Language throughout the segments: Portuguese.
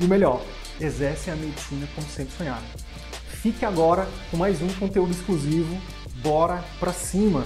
e o melhor, exercem a medicina como sempre sonharam. Fique agora com mais um conteúdo exclusivo. Bora pra cima!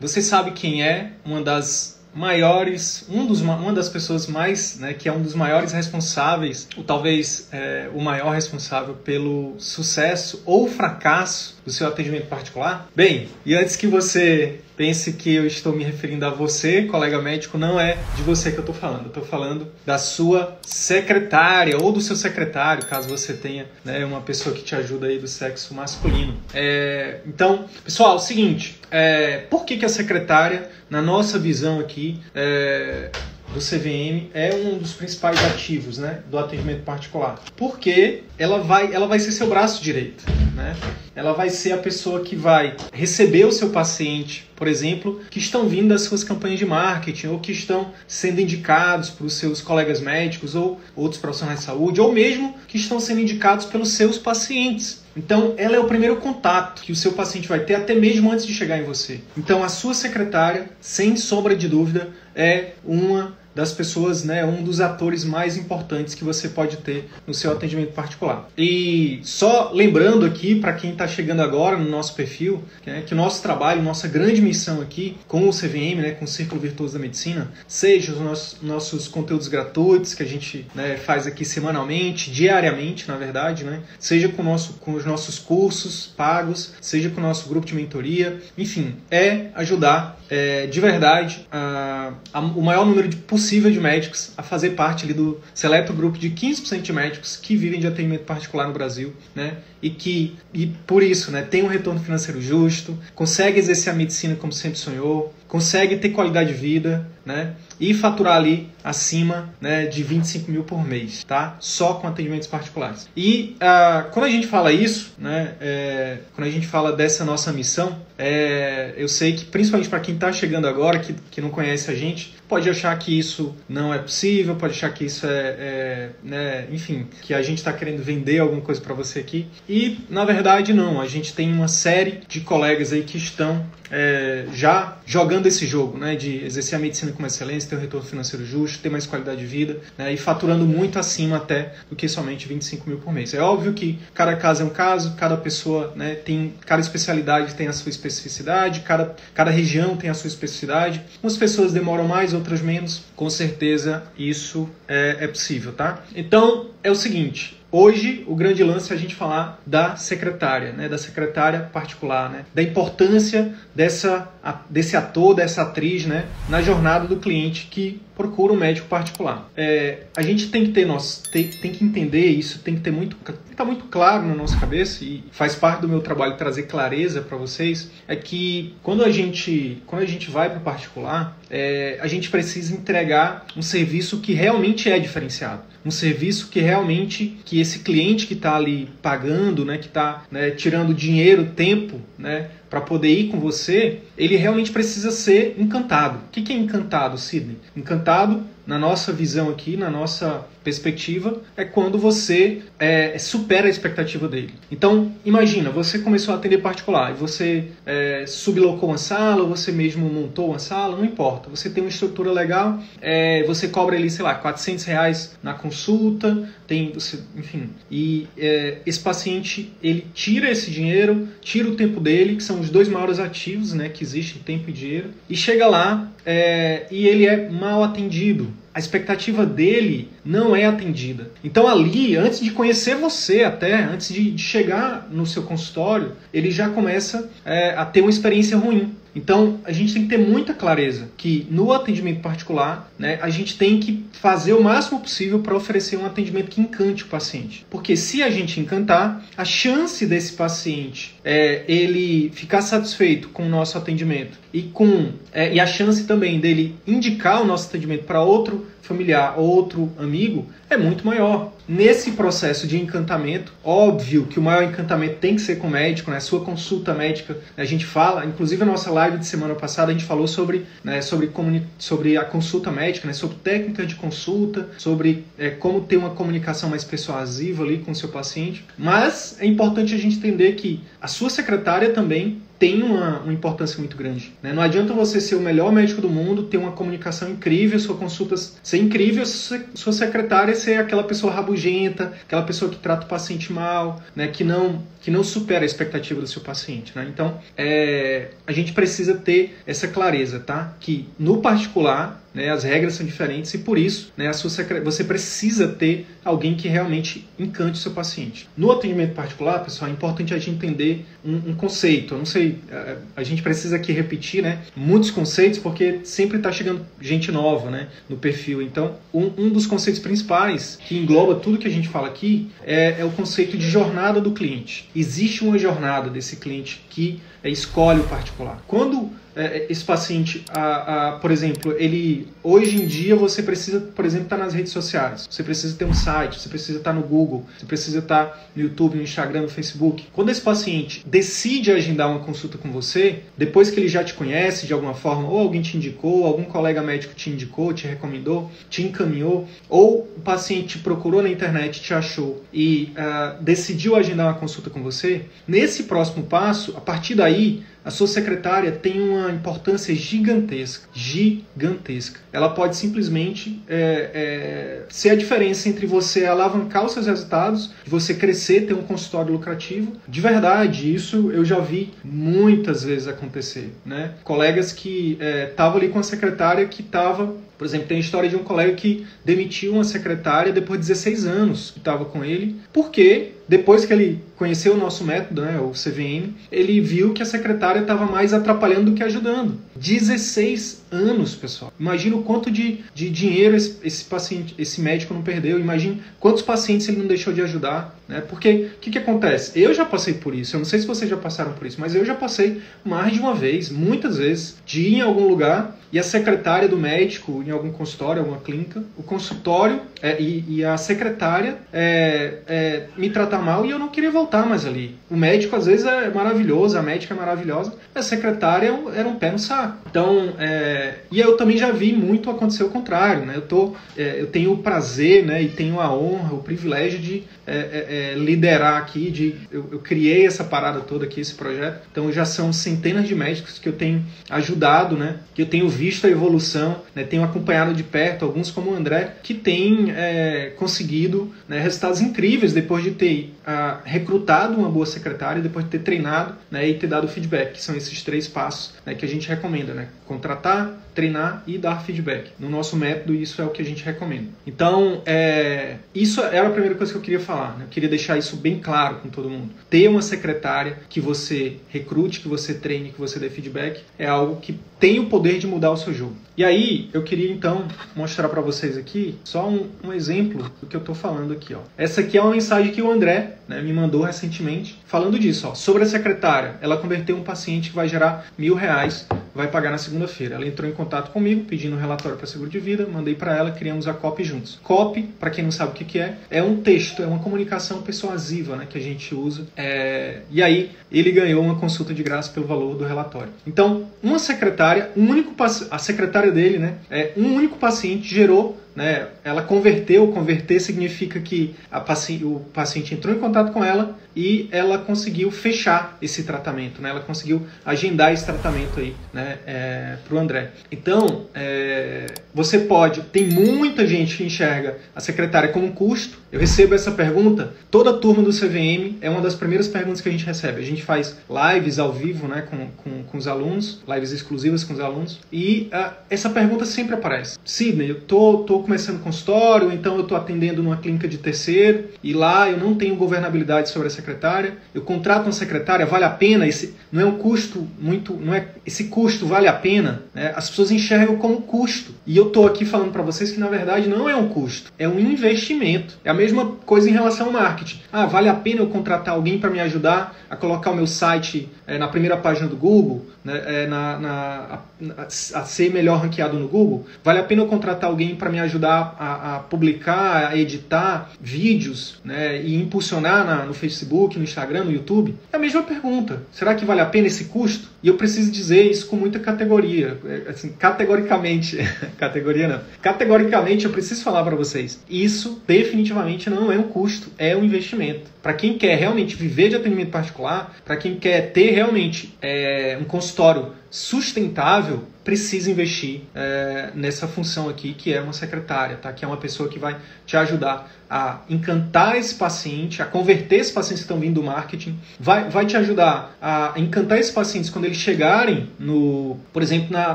Você sabe quem é uma das maiores, um dos, uma das pessoas mais, né, que é um dos maiores responsáveis, ou talvez é, o maior responsável pelo sucesso ou fracasso do seu atendimento particular? Bem, e antes que você pense que eu estou me referindo a você, colega médico, não é de você que eu estou falando. Eu estou falando da sua secretária ou do seu secretário, caso você tenha né, uma pessoa que te ajuda aí do sexo masculino. É, então, pessoal, é o seguinte, é, por que, que a secretária, na nossa visão aqui, é, do CVM é um dos principais ativos né, do atendimento particular. Porque ela vai, ela vai ser seu braço direito. Né? Ela vai ser a pessoa que vai receber o seu paciente, por exemplo, que estão vindo das suas campanhas de marketing ou que estão sendo indicados para os seus colegas médicos ou outros profissionais de saúde, ou mesmo que estão sendo indicados pelos seus pacientes. Então, ela é o primeiro contato que o seu paciente vai ter até mesmo antes de chegar em você. Então, a sua secretária, sem sombra de dúvida, é uma das pessoas, né, um dos atores mais importantes que você pode ter no seu atendimento particular. E só lembrando aqui para quem está chegando agora no nosso perfil, né, que o nosso trabalho, nossa grande missão aqui com o CVM, né, com o Círculo Virtuoso da Medicina, seja os nossos, nossos conteúdos gratuitos que a gente né, faz aqui semanalmente, diariamente, na verdade, né, seja com, nosso, com os nossos cursos pagos, seja com o nosso grupo de mentoria, enfim, é ajudar é, de verdade a, a, o maior número de possível de médicos a fazer parte ali do seleto grupo de 15% de médicos que vivem de atendimento particular no Brasil, né? E que, e por isso, né, tem um retorno financeiro justo, consegue exercer a medicina como sempre sonhou, consegue ter qualidade de vida, né? E faturar ali acima né, de 25 mil por mês, tá? Só com atendimentos particulares. E uh, quando a gente fala isso, né, é, quando a gente fala dessa nossa missão, é, eu sei que principalmente para quem está chegando agora, que, que não conhece a gente, pode achar que isso não é possível, pode achar que isso é, é né, enfim, que a gente está querendo vender alguma coisa para você aqui. E na verdade não, a gente tem uma série de colegas aí que estão é, já jogando esse jogo, né, de exercer a medicina com excelência, ter um retorno financeiro justo, ter mais qualidade de vida né, e faturando muito acima até do que somente 25 mil por mês. É óbvio que cada caso é um caso, cada pessoa né, tem, cada especialidade tem a sua especificidade, cada, cada região tem a sua especificidade. Umas pessoas demoram mais, outras menos. Com certeza isso é, é possível, tá? Então é o seguinte, Hoje, o grande lance é a gente falar da secretária, né, da secretária particular, né, da importância dessa, desse ator, dessa atriz né, na jornada do cliente que procura um médico particular. É, a gente tem que ter nós tem, tem que entender isso, tem que ter muito está muito claro na nossa cabeça e faz parte do meu trabalho trazer clareza para vocês é que quando a gente quando a gente vai para o particular é, a gente precisa entregar um serviço que realmente é diferenciado um serviço que realmente que esse cliente que está ali pagando né que está né, tirando dinheiro tempo né para poder ir com você, ele realmente precisa ser encantado. O que é encantado, Sidney? Encantado, na nossa visão aqui, na nossa perspectiva é quando você é, supera a expectativa dele. Então, imagina, você começou a atender particular e você é, sublocou uma sala, você mesmo montou uma sala, não importa. Você tem uma estrutura legal, é, você cobra ali, sei lá, 400 reais na consulta, tem, você, enfim. E é, esse paciente, ele tira esse dinheiro, tira o tempo dele, que são os dois maiores ativos né, que existem, tempo e dinheiro, e chega lá é, e ele é mal atendido a expectativa dele não é atendida. Então ali, antes de conhecer você até, antes de, chegar no seu consultório, ele já começa é, a ter uma experiência ruim. Então, a gente tem que ter muita clareza que no atendimento particular, né, a gente tem que fazer o máximo possível para oferecer um atendimento que encante o paciente. Porque se a gente encantar, a chance desse paciente é, ele ficar satisfeito com o nosso atendimento e com é, e a chance também dele indicar o nosso atendimento para outro familiar ou outro amigo é muito maior. Nesse processo de encantamento, óbvio que o maior encantamento tem que ser com o médico, né? Sua consulta médica, a gente fala, inclusive a nossa live de semana passada a gente falou sobre, né, sobre, sobre a consulta médica, né, sobre técnica de consulta, sobre é, como ter uma comunicação mais persuasiva ali com o seu paciente. Mas é importante a gente entender que a sua secretária também tem uma, uma importância muito grande. Né? Não adianta você ser o melhor médico do mundo, ter uma comunicação incrível, sua consulta ser incrível, sua secretária ser aquela pessoa rabugenta, aquela pessoa que trata o paciente mal, né? que, não, que não supera a expectativa do seu paciente. Né? Então, é, a gente precisa ter essa clareza, tá? Que no particular né, as regras são diferentes e por isso né, sua você precisa ter alguém que realmente encante o seu paciente. No atendimento particular, pessoal, é importante a gente entender um, um conceito. Eu não sei, a, a, gente precisa aqui repetir né, muitos conceitos porque sempre está chegando gente nova né, no perfil. Então, um, um, dos conceitos principais que engloba tudo que a gente fala aqui é, é o conceito de jornada do cliente. Existe uma jornada desse cliente que é, escolhe o particular. Quando é, esse paciente, a, a, por exemplo, ele hoje em dia você precisa, por exemplo, estar tá nas redes sociais, você precisa ter um site, você precisa estar tá no Google, você precisa estar tá no YouTube, no Instagram, no Facebook. Quando esse paciente decide agendar uma consulta com você, depois que ele já te conhece de alguma forma, ou alguém te indicou, algum colega médico te indicou, te recomendou, te encaminhou, ou o paciente procurou na internet, te achou e uh, decidiu agendar uma consulta com você, nesse próximo passo, a partir daí a sua secretária tem uma importância gigantesca, gigantesca. Ela pode simplesmente é, é, ser a diferença entre você alavancar os seus resultados, você crescer, ter um consultório lucrativo. De verdade, isso eu já vi muitas vezes acontecer, né? Colegas que estavam é, ali com a secretária que estava por exemplo, tem a história de um colega que demitiu uma secretária depois de 16 anos que estava com ele, porque depois que ele conheceu o nosso método, né, o CVM, ele viu que a secretária estava mais atrapalhando do que ajudando. 16 anos, pessoal. Imagina o quanto de, de dinheiro esse, esse paciente, esse médico não perdeu. Imagine quantos pacientes ele não deixou de ajudar. Né? Porque o que, que acontece? Eu já passei por isso. Eu não sei se vocês já passaram por isso, mas eu já passei mais de uma vez, muitas vezes, de ir em algum lugar e a secretária do médico, em algum consultório, alguma clínica, o consultório é, e, e, a secretária é, é, me tratar mal e eu não queria voltar mais ali. O médico às vezes é maravilhoso, a médica é maravilhosa, a secretária era um pé no saco. Então, é, e eu também já vi muito acontecer o contrário, né? Eu, tô, é, eu tenho o prazer né, e tenho a honra, o privilégio de é, liderar aqui, de, eu, eu criei essa parada toda aqui, esse projeto. Então já são centenas de médicos que eu tenho ajudado, né? Que eu tenho visto a evolução, né, tenho acompanhado de perto alguns como o André, que tem é, conseguido né, resultados incríveis depois de ter ah, recrutado uma boa secretária, depois de ter treinado né, e ter dado feedback, que são esses três passos né, que a gente recomenda, né? Contratar, treinar e dar feedback. No nosso método, isso é o que a gente recomenda. Então, é, isso era a primeira coisa que eu queria falar. Né? Eu queria deixar isso bem claro com todo mundo. Ter uma secretária que você recrute, que você treine, que você dê feedback, é algo que tem o poder de mudar o seu jogo. E aí, eu queria então mostrar para vocês aqui só um, um, exemplo do que eu estou falando aqui. Ó. Essa aqui é uma mensagem que o André né, me mandou recentemente falando disso. Ó. Sobre a secretária, ela converteu um paciente que vai gerar mil reais, vai pagar na segunda-feira. Ela entrou em contato comigo pedindo um relatório para seguro de vida, mandei para ela, criamos a COP juntos. COP, para quem não sabe o que, que é, é um texto, é uma comunicação persuasiva né, que a gente usa. É... E aí, ele ganhou uma consulta de graça pelo valor do relatório. Então, uma secretária, um único a secretária dele, né, é, um único paciente gerou né, ela converteu, converter significa que paci o paciente entrou em contato com ela, e ela conseguiu fechar esse tratamento, né? Ela conseguiu agendar esse tratamento aí, né? É, para o André. Então, é, você pode, tem muita gente que enxerga a secretária como custo. Eu recebo essa pergunta, toda turma do CVM é uma das primeiras perguntas que a gente recebe. A gente faz lives ao vivo, né, com, com, com os alunos, lives exclusivas com os alunos, e uh, essa pergunta sempre aparece. Sidney, eu tô, tô começando consultório, então eu tô atendendo numa clínica de terceiro, e lá eu não tenho governabilidade sobre a secretária, eu contrato uma secretária, vale a pena? Esse não é um custo muito, não é esse custo vale a pena? Né? As pessoas enxergam como custo. E eu tô aqui falando para vocês que na verdade não é um custo, é um investimento. É a mesma coisa em relação ao marketing. Ah, vale a pena eu contratar alguém para me ajudar a colocar o meu site é, na primeira página do Google, né, é, na, na a, a, ser melhor ranqueado no Google? Vale a pena eu contratar alguém para me ajudar a, a, publicar, a editar vídeos né, e impulsionar na, no Facebook, no Instagram, no YouTube? É a mesma pergunta. Será que vale a pena esse custo? E eu preciso dizer isso com muita categoria. É, assim, categoricamente. categoria não. Categoricamente eu preciso falar para vocês. Isso definitivamente não é um custo, é um investimento. Para quem quer realmente viver de atendimento particular, para quem quer ter realmente é, um consultório sustentável, precisa investir é, nessa função aqui, que é uma secretária, tá? que é uma pessoa que vai te ajudar a encantar esse paciente, a converter esses pacientes que estão vindo do marketing, vai, vai te ajudar a encantar esses pacientes quando eles chegarem no, por exemplo, na,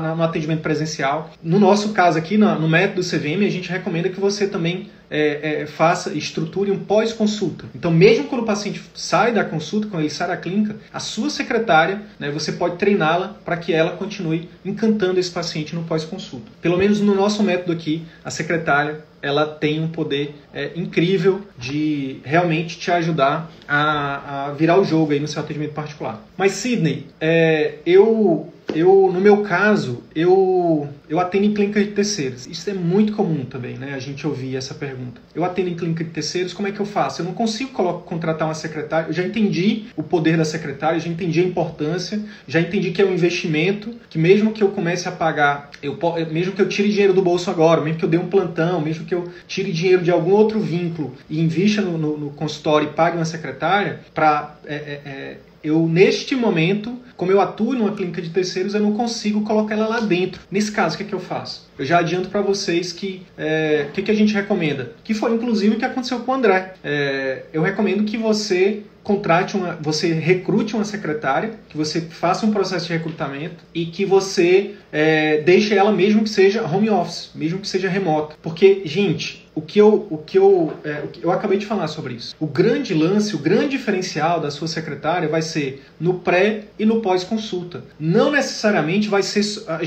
na, no atendimento presencial. No nosso caso aqui, no, no método CVM, a gente recomenda que você também é, é, faça, estruture um pós-consulta. Então, mesmo quando o paciente sai da consulta, quando ele sai da clínica, a sua secretária, né, você pode treiná-la para que ela continue encantando esse paciente no pós-consulta. Pelo menos no nosso método aqui, a secretária ela tem um poder é, incrível de realmente te ajudar a, a, virar o jogo aí no seu atendimento particular. Mas Sidney, é, eu eu, no meu caso, eu, eu atendo em clínica de terceiros. Isso é muito comum também, né? A gente ouvir essa pergunta. Eu atendo em clínica de terceiros, como é que eu faço? Eu não consigo contratar uma secretária. Eu já entendi o poder da secretária, já entendi a importância, já entendi que é um investimento, que mesmo que eu comece a pagar, eu, mesmo que eu tire dinheiro do bolso agora, mesmo que eu dê um plantão, mesmo que eu tire dinheiro de algum outro vínculo e invista no, no, no consultório e pague uma secretária, para é, é, é eu, neste momento, como eu atuo numa clínica de terceiros, eu não consigo colocar ela lá dentro. Nesse caso, o que, é que eu faço? Eu já adianto para vocês que é, o que, que a gente recomenda. Que foi inclusive o que aconteceu com o André. É, eu recomendo que você contrate uma, você recrute uma secretária, que você faça um processo de recrutamento e que você é, deixe ela mesmo que seja home office, mesmo que seja remota. Porque, gente, o que eu, o que eu, é, eu acabei de falar sobre isso. O grande lance, o grande diferencial da sua secretária vai ser no pré e no pós-consulta. Não necessariamente vai ser.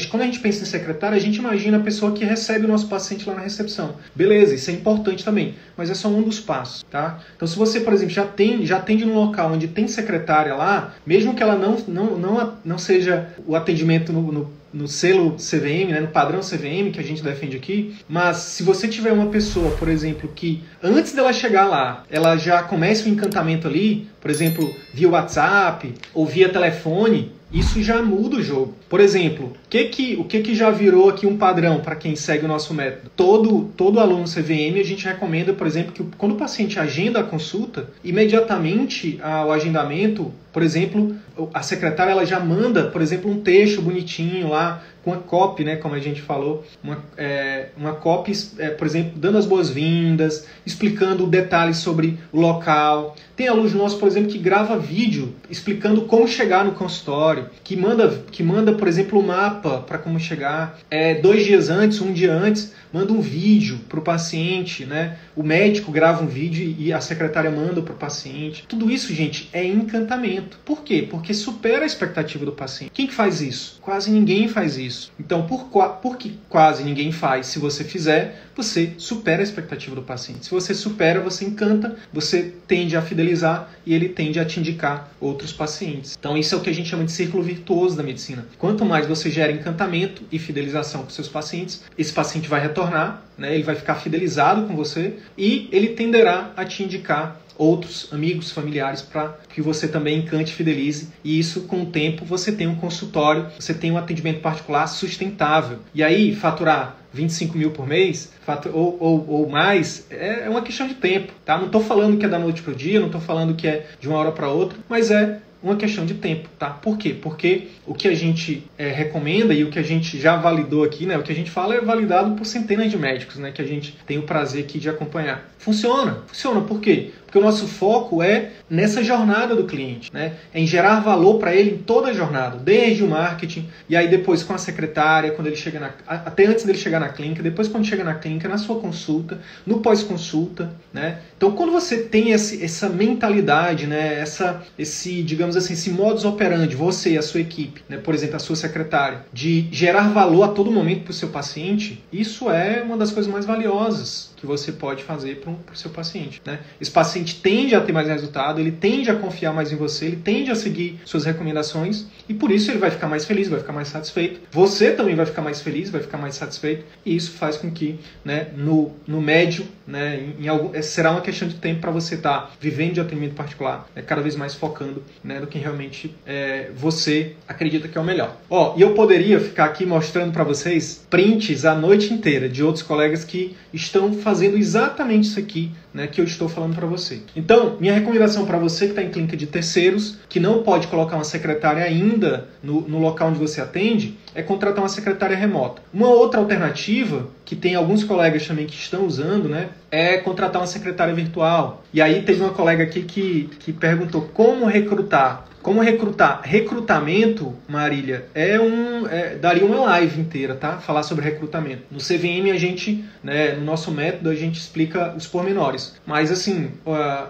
Quando a gente pensa em secretária, a gente imagina a pessoa que recebe o nosso paciente lá na recepção. Beleza, isso é importante também, mas é só um dos passos, tá? Então, se você, por exemplo, já tem, já atende num local onde tem secretária lá, mesmo que ela não, não, não, não seja o atendimento no, no no selo CVM, né, no padrão CVM que a gente defende aqui, mas se você tiver uma pessoa, por exemplo, que antes dela chegar lá, ela já começa o encantamento ali, por exemplo, via WhatsApp ou via telefone, isso já muda o jogo. Por exemplo, que que, o que, que já virou aqui um padrão para quem segue o nosso método? Todo, todo aluno CVM, a gente recomenda, por exemplo, que quando o paciente agenda a consulta, imediatamente ao agendamento, por exemplo, a secretária ela já manda, por exemplo, um texto bonitinho lá, com a copy, né, como a gente falou, uma, é, uma copy, é, por exemplo, dando as boas-vindas, explicando detalhes sobre o local. Tem aluno nosso, por exemplo, que grava vídeo explicando como chegar no consultório, que manda, que manda por exemplo, o um mapa para como chegar. É, dois dias antes, um dia antes, manda um vídeo para o paciente, né? O médico grava um vídeo e a secretária manda para o paciente. Tudo isso, gente, é encantamento. Por quê? Porque supera a expectativa do paciente. Quem que faz isso? Quase ninguém faz isso. Então, por, por que quase ninguém faz? Se você fizer, você supera a expectativa do paciente. Se você supera, você encanta, você tende a fidelizar e ele tende a te indicar outros pacientes. Então, isso é o que a gente chama de círculo virtuoso da medicina. Quanto mais você gera encantamento e fidelização com seus pacientes, esse paciente vai retornar, né, ele vai ficar fidelizado com você e ele tenderá a te indicar outros amigos, familiares para que você também encante fidelize. E isso, com o tempo, você tem um consultório, você tem um atendimento particular sustentável. E aí, faturar 25 mil por mês ou, ou, ou mais é, é uma questão de tempo. Tá? Não estou falando que é da noite para o dia, não estou falando que é de uma hora para outra, mas é uma questão de tempo, tá? Por quê? Porque o que a gente é, recomenda e o que a gente já validou aqui, né? O que a gente fala é validado por centenas de médicos, né? Que a gente tem o prazer aqui de acompanhar. Funciona, funciona. Por quê? Porque o nosso foco é nessa jornada do cliente, né? É em gerar valor para ele em toda a jornada, desde o marketing e aí depois com a secretária, quando ele chega na, até antes dele chegar na clínica, depois quando chega na clínica, na sua consulta, no pós-consulta, né? Então quando você tem esse, essa mentalidade, né? Essa, esse, digamos assim, esse modus operandi, você e a sua equipe, né? Por exemplo, a sua secretária, de gerar valor a todo momento para o seu paciente, isso é uma das coisas mais valiosas que você pode fazer para o seu paciente. Né? Esse paciente tende a ter mais resultado, ele tende a confiar mais em você, ele tende a seguir suas recomendações e por isso ele vai ficar mais feliz, vai ficar mais satisfeito. Você também vai ficar mais feliz, vai ficar mais satisfeito e isso faz com que né, no, no médio, né, em, em algum, será uma questão de tempo para você estar tá vivendo de atendimento particular, né, cada vez mais focando né, no que realmente é, você acredita que é o melhor. Ó, e eu poderia ficar aqui mostrando para vocês prints a noite inteira de outros colegas que estão fazendo exatamente isso aqui né, que eu estou falando para você. Então, minha recomendação para você que está em clínica de terceiros, que não pode colocar uma secretária ainda no, no local onde você atende, é contratar uma secretária remota. Uma outra alternativa, que tem alguns colegas também que estão usando, né, é contratar uma secretária virtual. E aí teve uma colega aqui que, que perguntou como recrutar como recrutar? Recrutamento, Marília, é um. É, daria uma live inteira, tá? Falar sobre recrutamento. No CVM, a gente, né, no nosso método, a gente explica os pormenores. Mas, assim,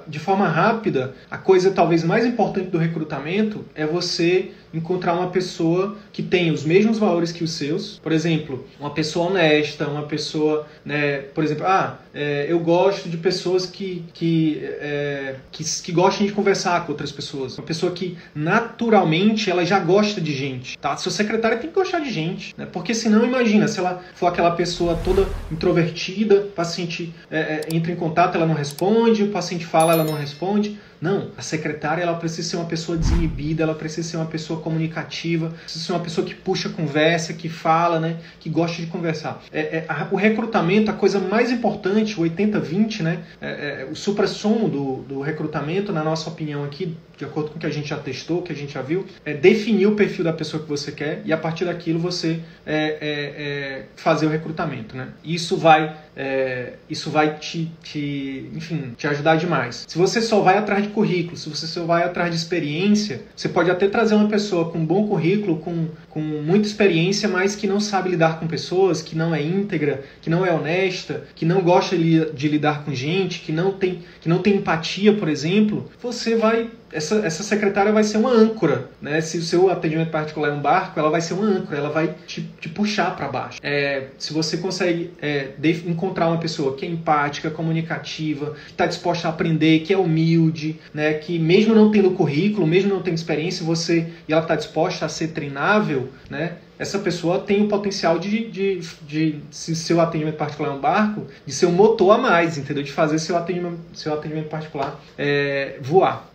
de forma rápida, a coisa talvez mais importante do recrutamento é você encontrar uma pessoa que tem os mesmos valores que os seus. Por exemplo, uma pessoa honesta, uma pessoa, né, por exemplo, ah, é, eu gosto de pessoas que, que, é, que, que gostem de conversar com outras pessoas. Uma pessoa que naturalmente ela já gosta de gente, tá? Seu secretário tem que gostar de gente, né? Porque senão, imagina, se ela for aquela pessoa toda introvertida, paciente é, é entra em contato, ela não responde, o paciente fala, ela não responde. Não, a secretária ela precisa ser uma pessoa desinibida, ela precisa ser uma pessoa comunicativa, precisa ser uma pessoa que puxa conversa, que fala, né, que gosta de conversar. É, é a, o recrutamento, a coisa mais importante, o 80-20, né, é, é, o supra-sumo do, do recrutamento, na nossa opinião aqui, de acordo com o que a gente já testou, que a gente já viu, é definir o perfil da pessoa que você quer e a partir daquilo você é, é, é fazer o recrutamento. Né? Isso vai, é, isso vai te, te, enfim, te ajudar demais. Se você só vai atrás de currículo, se você só vai atrás de experiência, você pode até trazer uma pessoa com bom currículo, com, com muita experiência, mas que não sabe lidar com pessoas, que não é íntegra, que não é honesta, que não gosta de lidar com gente, que não tem, que não tem empatia, por exemplo, você vai essa, essa secretária vai ser uma âncora, né? Se o seu atendimento particular é um barco, ela vai ser uma âncora, ela vai te, te puxar para baixo. É, se você consegue é, encontrar uma pessoa que é empática, comunicativa, que está disposta a aprender, que é humilde, né? Que mesmo não tendo currículo, mesmo não tendo experiência, você e ela está disposta a ser treinável, né? essa pessoa tem o potencial de, de, de, se seu atendimento particular é um barco, de ser um motor a mais, entendeu? De fazer seu atendimento, seu atendimento particular é, voar.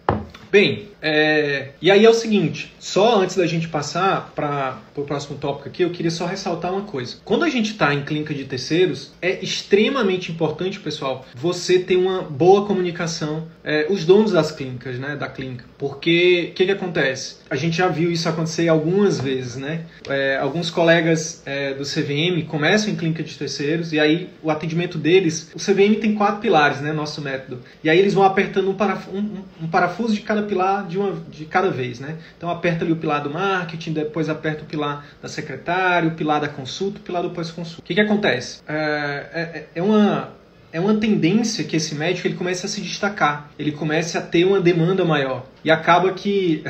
Bem, é, e aí é o seguinte, só antes da gente passar para o próximo tópico aqui, eu queria só ressaltar uma coisa. Quando a gente está em clínica de terceiros, é extremamente importante, pessoal, você ter uma boa comunicação, é, os donos das clínicas, né, da clínica. Porque o que, que acontece? A gente já viu isso acontecer algumas vezes, né? É, alguns colegas é, do CVM começam em clínica de terceiros e aí o atendimento deles, o CVM tem quatro pilares, né, nosso método. E aí eles vão apertando um, paraf um, um parafuso de cada pilar de, uma, de cada vez, né? Então aperta ali o pilar do marketing, depois aperta o pilar da secretária, o pilar da consulta, o pilar do pós-consulta. O que, que acontece? É, é, é, uma, é uma tendência que esse médico ele comece a se destacar, ele comece a ter uma demanda maior. E acaba que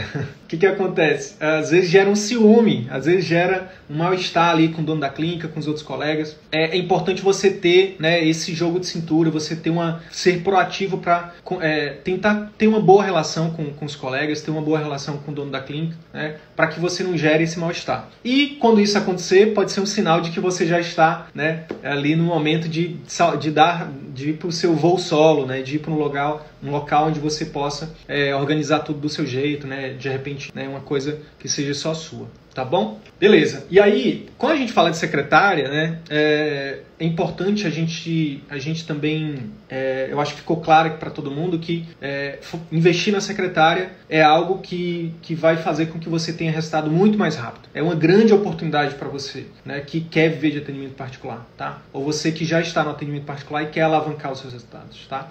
o que, que acontece? Às vezes gera um ciúme, às vezes gera um mal-estar ali com o dono da clínica, com os outros colegas. É, é importante você ter né, esse jogo de cintura, você ter uma ser proativo para é, tentar ter uma boa relação com, com os colegas, ter uma boa relação com o dono da clínica, né, para que você não gere esse mal-estar. E quando isso acontecer, pode ser um sinal de que você já está né, ali no momento de, de dar de ir para o seu voo solo, né, de ir para um lugar um local onde você possa é, organizar tudo do seu jeito, né? De repente, né, uma coisa que seja só sua. Tá bom? Beleza. E aí, quando a gente fala de secretária, né, é, é importante a gente, a gente também, é, eu acho que ficou claro para todo mundo que é, investir na secretária é algo que, que vai fazer com que você tenha resultado muito mais rápido. É uma grande oportunidade para você, né, que quer viver de atendimento particular, tá? Ou você que já está no atendimento particular e quer alavancar os seus resultados, tá?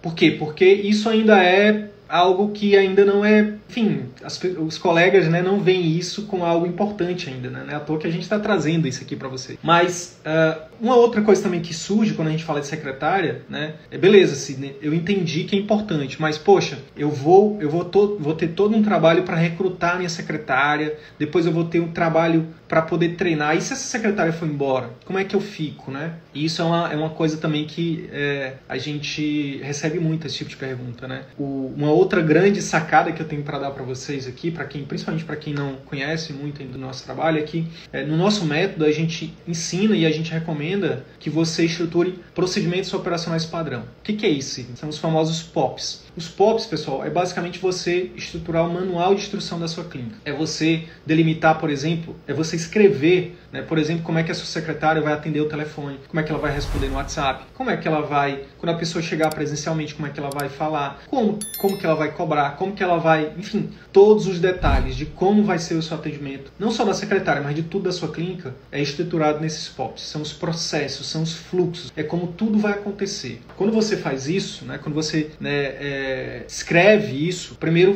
Por quê? Porque isso ainda é algo que ainda não é, enfim, as, os colegas né, não veem isso com algo importante ainda, né? Não é à toa que a gente está trazendo isso aqui para você. Mas uh, uma outra coisa também que surge quando a gente fala de secretária, né? É beleza, Sidney, eu entendi que é importante, mas poxa, eu vou, eu vou, to, vou ter todo um trabalho para recrutar minha secretária, depois eu vou ter um trabalho para poder treinar. E se essa secretária for embora, como é que eu fico, né? E isso é uma, é uma coisa também que é, a gente recebe muito esse tipo de pergunta, né? O, uma outra grande sacada que eu tenho para dar para vocês aqui, para quem, principalmente para quem não conhece muito do nosso trabalho, é que é, no nosso método a gente ensina e a gente recomenda que você estruture procedimentos operacionais padrão. O que, que é isso? São os famosos POPs. Os POPs, pessoal, é basicamente você estruturar o manual de instrução da sua clínica. É você delimitar, por exemplo, é você escrever, né, por exemplo, como é que a sua secretária vai atender o telefone, como é que ela vai responder no WhatsApp, como é que ela vai, quando a pessoa chegar presencialmente, como é que ela vai falar, como, como que ela vai cobrar, como que ela vai, enfim, todos os detalhes de como vai ser o seu atendimento, não só da secretária, mas de tudo da sua clínica, é estruturado nesses POPs. São os processos, são os fluxos, é como tudo vai acontecer. Quando você faz isso, né, quando você né, é, escreve isso, primeiro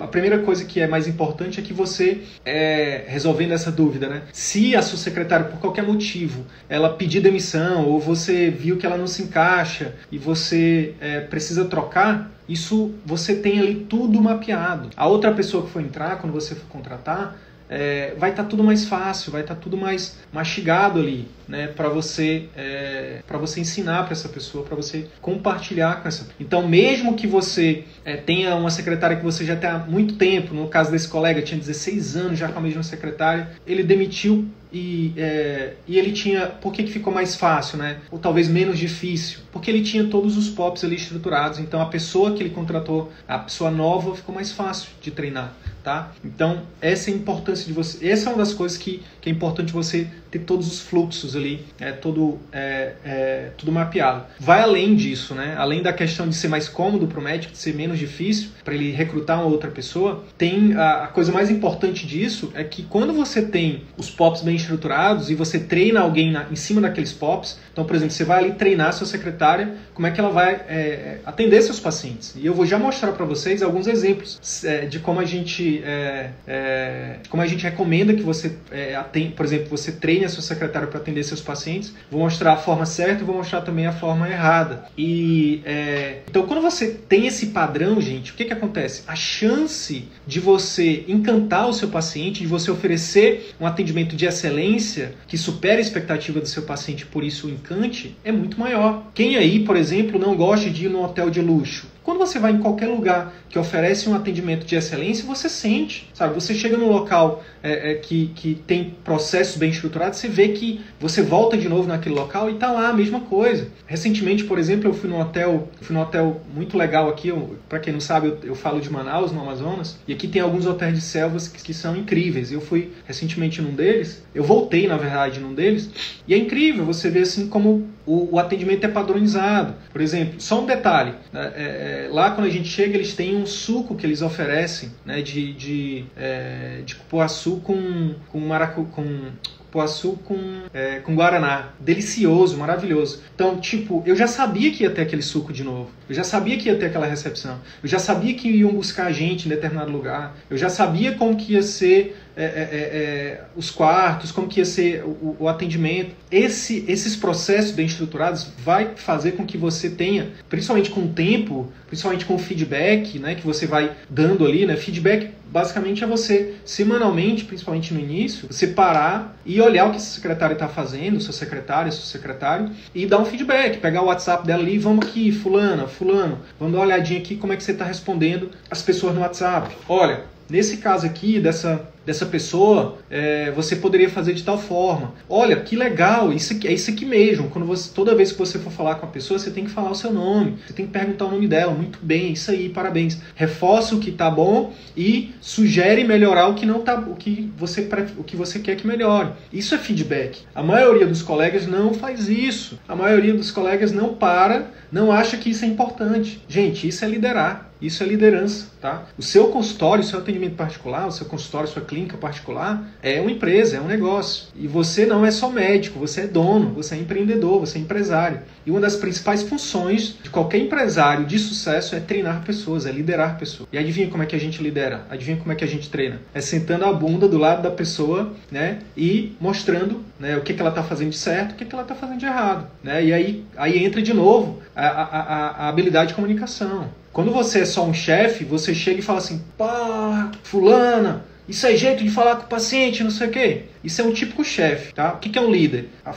a primeira coisa que é mais importante é que você, é, resolvendo essa dúvida, né? Se a sua secretária, por qualquer motivo, ela pedir demissão ou você viu que ela não se encaixa e você é, precisa trocar, isso você tem ali tudo mapeado. A outra pessoa que for entrar, quando você for contratar, é, vai estar tá tudo mais fácil, vai estar tá tudo mais mastigado ali, né, para você é, para você ensinar para essa pessoa, para você compartilhar com essa. Então, mesmo que você é, tenha uma secretária que você já tem há muito tempo, no caso desse colega tinha 16 anos já com a mesma secretária, ele demitiu e, é, e ele tinha. Por que, que ficou mais fácil, né? Ou talvez menos difícil? Porque ele tinha todos os POPs ali estruturados. Então a pessoa que ele contratou, a pessoa nova, ficou mais fácil de treinar tá? Então, essa é a importância de você. Essa é uma das coisas que, que é importante você ter todos os fluxos ali, é, todo, é, é, tudo mapeado. Vai além disso, né? Além da questão de ser mais cômodo para o médico, de ser menos difícil para ele recrutar uma outra pessoa, tem a, a, coisa mais importante disso é que quando você tem os POPs bem estruturados e você treina alguém na, em cima daqueles POPs, então, por exemplo, você vai ali treinar sua secretária, como é que ela vai é, atender seus pacientes. E eu vou já mostrar para vocês alguns exemplos é, de como a gente é, é, como a gente recomenda que você atende, por exemplo, você treine a sua secretária para atender seus pacientes. Vou mostrar a forma certa e vou mostrar também a forma errada. E é, então, quando você tem esse padrão, gente, o que, que acontece? A chance de você encantar o seu paciente, de você oferecer um atendimento de excelência que supera a expectativa do seu paciente, por isso o encante, é muito maior. Quem aí, por exemplo, não gosta de ir num hotel de luxo? Quando você vai em qualquer lugar que oferece um atendimento de excelência, você sente, sabe? Você chega num local é, é, que, que tem processos bem estruturados, você vê que você volta de novo naquele local e está lá a mesma coisa. Recentemente, por exemplo, eu fui num hotel, fui num hotel muito legal aqui, para quem não sabe, eu, eu, falo de Manaus, no Amazonas, e aqui tem alguns hotéis de selvas que, que são incríveis. Eu fui recentemente num deles, eu voltei, na verdade, num deles, e é incrível você ver assim como o, o atendimento é padronizado. Por exemplo, só um detalhe, né? é, é, lá quando a gente chega, eles têm um suco que eles oferecem né, de, de, é, de cupuaçu com, com, maracu, com cupuaçu com, é, com guaraná. Delicioso, maravilhoso. Então, tipo, eu já sabia que ia ter aquele suco de novo. Eu já sabia que ia ter aquela recepção. Eu já sabia que iam buscar a gente em determinado lugar. Eu já sabia como que ia ser é, é, é, é, os quartos, como que ia ser o, o, atendimento. Esse, esses processos bem estruturados vai fazer com que você tenha, principalmente com o tempo, principalmente com o feedback, né, que você vai dando ali, né, feedback basicamente é você, semanalmente, principalmente no início, você parar e olhar o que esse secretário está fazendo, seu secretário, seu secretário, e dar um feedback, pegar o WhatsApp dela ali, vamos aqui, fulana, fulano, vamos dar uma olhadinha aqui como é que você está respondendo as pessoas no WhatsApp. Olha, nesse caso aqui, dessa dessa pessoa é, você poderia fazer de tal forma. Olha, que legal, isso aqui, é isso aqui mesmo. Quando você, toda vez que você for falar com a pessoa, você tem que falar o seu nome, você tem que perguntar o nome dela. Muito bem, isso aí, parabéns. Reforça o que tá bom e sugere melhorar o que não tá, o que você o que você quer que melhore. Isso é feedback. A maioria dos colegas não faz isso. A maioria dos colegas não para, não acha que isso é importante. Gente, isso é liderar. Isso é liderança, tá? O seu consultório, o seu atendimento particular, o seu consultório, sua clínica particular é uma empresa, é um negócio. E você não é só médico, você é dono, você é empreendedor, você é empresário. E uma das principais funções de qualquer empresário de sucesso é treinar pessoas, é liderar pessoas. E adivinha como é que a gente lidera? Adivinha como é que a gente treina? É sentando a bunda do lado da pessoa, né? E mostrando né, o que, que ela está fazendo de certo, o que, que ela está fazendo de errado. Né? E aí, aí entra de novo a, a, a habilidade de comunicação. Quando você é só um chefe, você chega e fala assim, pá, fulana, isso é jeito de falar com o paciente, não sei o quê. Isso é um típico chefe, tá? O que é um líder? A,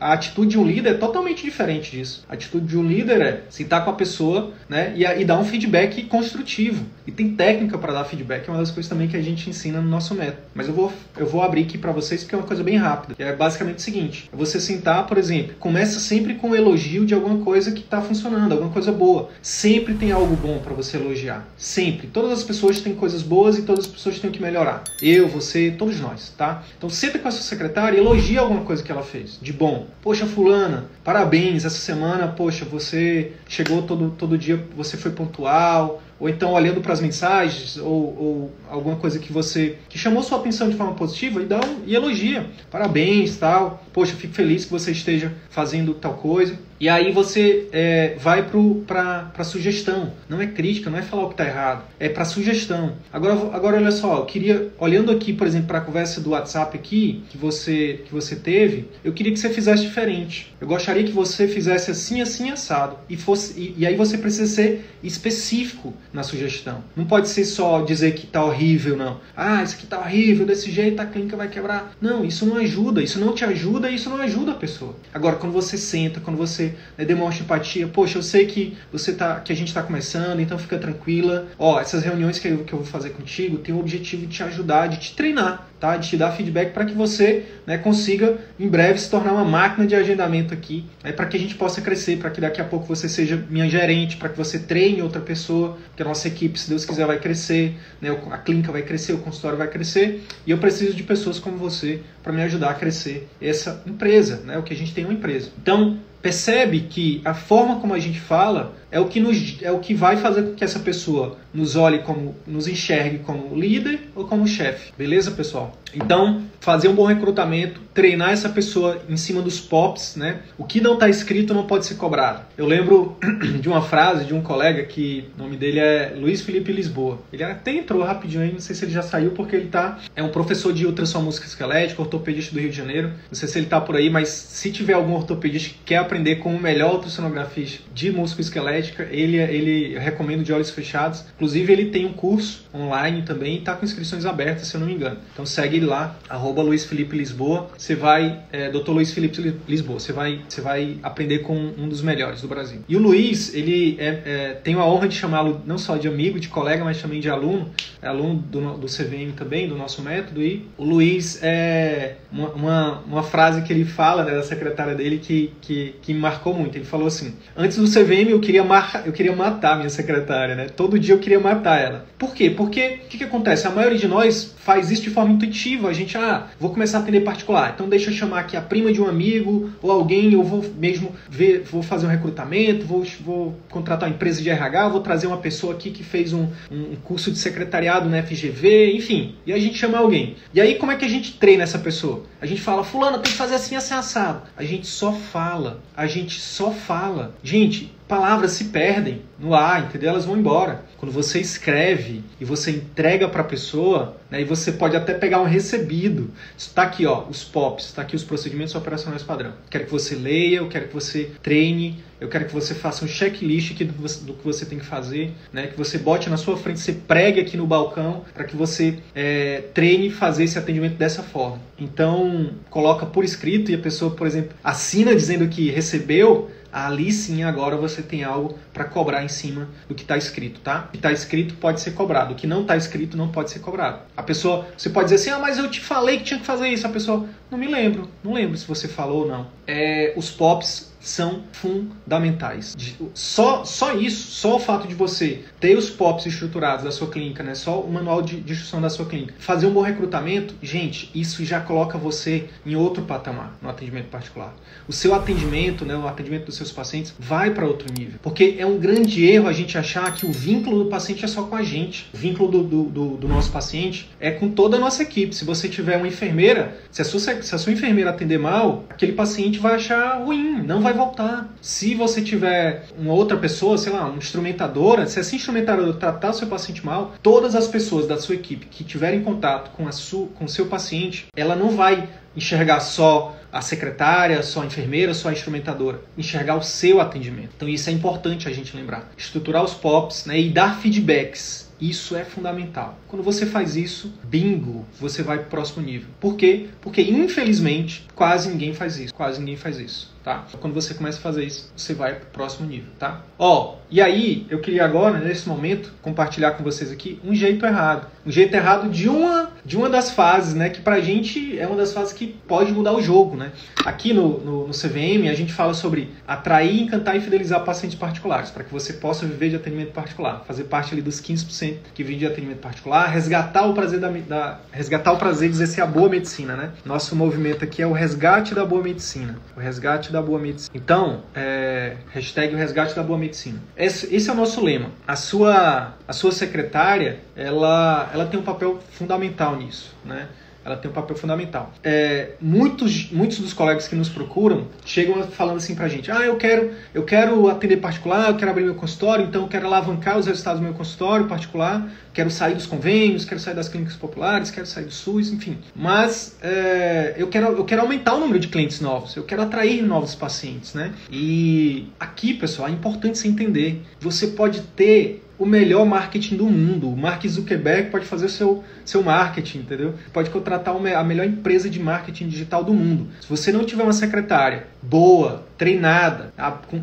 a, atitude de um líder é totalmente diferente disso. A atitude de um líder é sentar com a pessoa né, e, e dar um feedback construtivo. E tem técnica para dar feedback, é uma das coisas também que a gente ensina no nosso método. Mas eu vou, eu vou abrir aqui para vocês porque é uma coisa bem rápida. é basicamente o seguinte: é você sentar, por exemplo, começa sempre com um elogio de alguma coisa que está funcionando, alguma coisa boa. Sempre tem algo bom para você elogiar. Sempre. Todas as pessoas têm coisas boas e todas as pessoas têm que melhorar. Eu, você, todos nós tá? Então senta com a sua secretária e elogia alguma coisa que ela fez, de bom. Poxa, fulana, parabéns, essa semana, poxa, você chegou todo, todo dia, você foi pontual, ou então olhando para as mensagens, ou, ou, alguma coisa que você que chamou sua atenção de forma positiva e dá um, e elogia. Parabéns, tal. Poxa, fico feliz que você esteja fazendo tal coisa. E aí você é, vai para sugestão. Não é crítica, não é falar o que está errado. É para sugestão. Agora, agora olha só, eu queria, olhando aqui, por exemplo, para a conversa do WhatsApp aqui, que você, que você teve, eu queria que você fizesse diferente. Eu gostaria que você fizesse assim, assim, assado. E, fosse, e, e aí você precisa ser específico na sugestão. Não pode ser só dizer que está horrível, não. Ah, isso aqui está horrível, desse jeito a clínica vai quebrar. Não, isso não ajuda. Isso não te ajuda isso não ajuda a pessoa. Agora, quando você senta, quando você né, demonstra empatia, poxa, eu sei que você tá, que a gente está começando, então fica tranquila. Ó, essas reuniões que eu, que eu vou fazer contigo tem o objetivo de te ajudar, de te treinar tá? de te dar feedback para que você né, consiga em breve se tornar uma máquina de agendamento aqui, né, para que a gente possa crescer, para que daqui a pouco você seja minha gerente, para que você treine outra pessoa, que a nossa equipe, se Deus quiser, vai crescer, né, a clínica vai crescer, o consultório vai crescer, e eu preciso de pessoas como você para me ajudar a crescer essa empresa, né, o que a gente tem uma empresa. Então, percebe que a forma como a gente fala é o que, nos, é o que vai fazer com que essa pessoa nos olhe como, nos enxergue como líder ou como chefe. Beleza, pessoal? Então, fazer um bom recrutamento, treinar essa pessoa em cima dos pops, né? O que não está escrito não pode ser cobrado. Eu lembro de uma frase de um colega que o nome dele é Luiz Felipe Lisboa. Ele até entrou rapidinho aí, não sei se ele já saiu porque ele tá é um professor de ultrassom música esquelética, ortopedista do Rio de Janeiro. Não sei se ele tá por aí, mas se tiver algum ortopedista que quer aprender com o melhor ultrassonografista de músculo esquelética, ele ele recomendo de olhos fechados. Inclusive ele tem um curso online também e tá com inscrições abertas, se eu não me engano. Então segue ele lá, arroba Luiz Felipe Lisboa. Você vai, é, Dr. Luiz Felipe Lisboa, você vai, você vai aprender com um dos melhores do Brasil. E o Luiz, ele é, é, tem a honra de chamá-lo não só de amigo, de colega, mas também de aluno. É aluno do, do CVM também, do nosso método. E o Luiz é uma, uma, uma frase que ele fala né, da secretária dele que, que, que me marcou muito. Ele falou assim: Antes do CVM eu queria, mar, eu queria matar minha secretária, né? Todo dia eu queria matar ela. Por quê? Porque o que, que acontece? A maioria de nós faz isso de forma intuitiva. A gente, ah, vou começar a atender particular. Então deixa eu chamar aqui a prima de um amigo ou alguém, eu vou mesmo ver, vou fazer um recrutamento, vou, vou contratar uma empresa de RH, vou trazer uma pessoa aqui que fez um, um curso de secretariado na FGV, enfim. E a gente chama alguém. E aí como é que a gente treina essa pessoa? A gente fala, fulano, tem que fazer assim, assim, assado. A gente só fala. A gente só fala. Gente, palavras se perdem no ar, entendeu? Elas vão embora. Quando você escreve e você entrega para a pessoa, né, e você pode até pegar um recebido. Está aqui, ó, os POPs, está aqui os procedimentos operacionais padrão. Quero que você leia, eu quero que você treine, eu quero que você faça um checklist aqui do, do que você tem que fazer, né? Que você bote na sua frente, você pregue aqui no balcão para que você é, treine fazer esse atendimento dessa forma. Então, coloca por escrito e a pessoa, por exemplo, assina dizendo que recebeu ali sim agora você tem algo para cobrar em cima do que está escrito, tá? O que está escrito pode ser cobrado, o que não está escrito não pode ser cobrado. A pessoa, você pode dizer assim, ah, mas eu te falei que tinha que fazer isso. A pessoa, não me lembro, não lembro se você falou ou não. É, os POPs são fundamentais. Só, só isso, só o fato de você ter os POPs estruturados da sua clínica, né? só o manual de, de instrução da sua clínica, fazer um bom recrutamento, gente, isso já coloca você em outro patamar no atendimento particular. O seu atendimento, né, o atendimento dos seus pacientes vai para outro nível. Porque é um grande erro a gente achar que o vínculo do paciente é só com a gente. O vínculo do, do, do, do nosso paciente é com toda a nossa equipe. Se você tiver uma enfermeira, se a sua, se a sua enfermeira atender mal, aquele paciente vai achar ruim, não vai voltar. Se você tiver uma outra pessoa, sei lá, uma instrumentadora, se essa instrumentadora tratar o seu paciente mal, todas as pessoas da sua equipe que tiverem contato com, a sua, com o seu paciente, ela não vai enxergar só a secretária, só a enfermeira, só a instrumentadora, enxergar o seu atendimento. Então isso é importante a gente lembrar. Estruturar os POPs né, e dar feedbacks isso é fundamental. Quando você faz isso, bingo, você vai para o próximo nível. Por quê? Porque infelizmente quase ninguém faz isso. Quase ninguém faz isso tá? Quando você começa a fazer isso, você vai para o próximo nível, tá? Ó, e aí eu queria agora, nesse momento, compartilhar com vocês aqui um jeito errado. Um jeito errado de uma, de uma das fases, né? Que pra gente é uma das fases que pode mudar o jogo, né? Aqui no, no, no CVM a gente fala sobre atrair, encantar e fidelizar pacientes particulares, para que você possa viver de atendimento particular, fazer parte ali dos 15% que vivem de atendimento particular, resgatar o prazer da, da resgatar o prazer de exercer a boa medicina, né? Nosso movimento aqui é o resgate da boa medicina, o resgate da boa medicina. Então, é, hashtag o resgate da boa medicina. Esse, esse, é o nosso lema. A sua, a sua secretária, ela, ela tem um papel fundamental nisso, né? Ela tem um papel fundamental. É, muitos, muitos dos colegas que nos procuram chegam falando assim pra gente: ah, eu quero, eu quero atender particular, eu quero abrir meu consultório, então eu quero alavancar os resultados do meu consultório particular, quero sair dos convênios, quero sair das clínicas populares, quero sair do SUS, enfim. Mas é, eu, quero, eu quero aumentar o número de clientes novos, eu quero atrair novos pacientes, né? E aqui, pessoal, é importante você entender: você pode ter o melhor marketing do mundo. O Mark Zuckerberg pode fazer o seu, seu marketing, entendeu? Pode contratar a melhor empresa de marketing digital do mundo. Se você não tiver uma secretária boa, treinada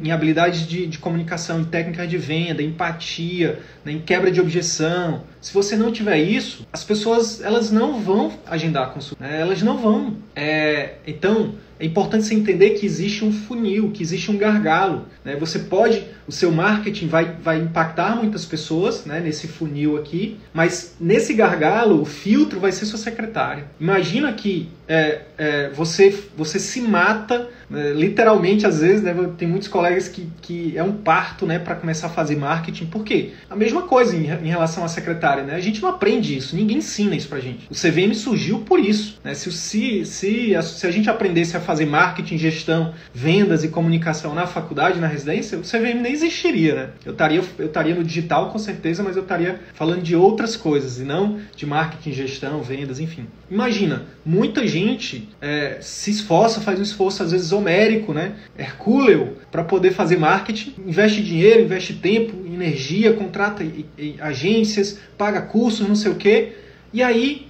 em habilidades de, de comunicação, em técnica de venda, empatia, né, em quebra de objeção, se você não tiver isso, as pessoas elas não vão agendar a consulta, né? elas não vão. É, então, é importante você entender que existe um funil, que existe um gargalo. Né? Você pode, o seu marketing vai, vai impactar muitas pessoas né, nesse funil aqui, mas nesse gargalo, o filtro vai ser sua secretária. Imagina que é, é, você, você se mata, né, literalmente, às vezes, né, tem muitos colegas que, que é um parto né, para começar a fazer marketing. Por quê? A mesma coisa em, em, relação à secretária. Né? A gente não aprende isso, ninguém ensina isso pra gente. O CVM surgiu por isso. Né? Se, se, se, a, se a gente aprendesse a fazer marketing, gestão, vendas e comunicação na faculdade, na residência, o CVM nem existiria. Né? Eu estaria eu estaria no digital com certeza, mas eu estaria falando de outras coisas e não de marketing, gestão, vendas, enfim. Imagina, muita gente é, se esforça, faz um esforço às vezes homérico, né? Hercúleo, para poder fazer marketing, investe dinheiro, investe tempo, energia, contrata agências, paga cursos, não sei o quê, e aí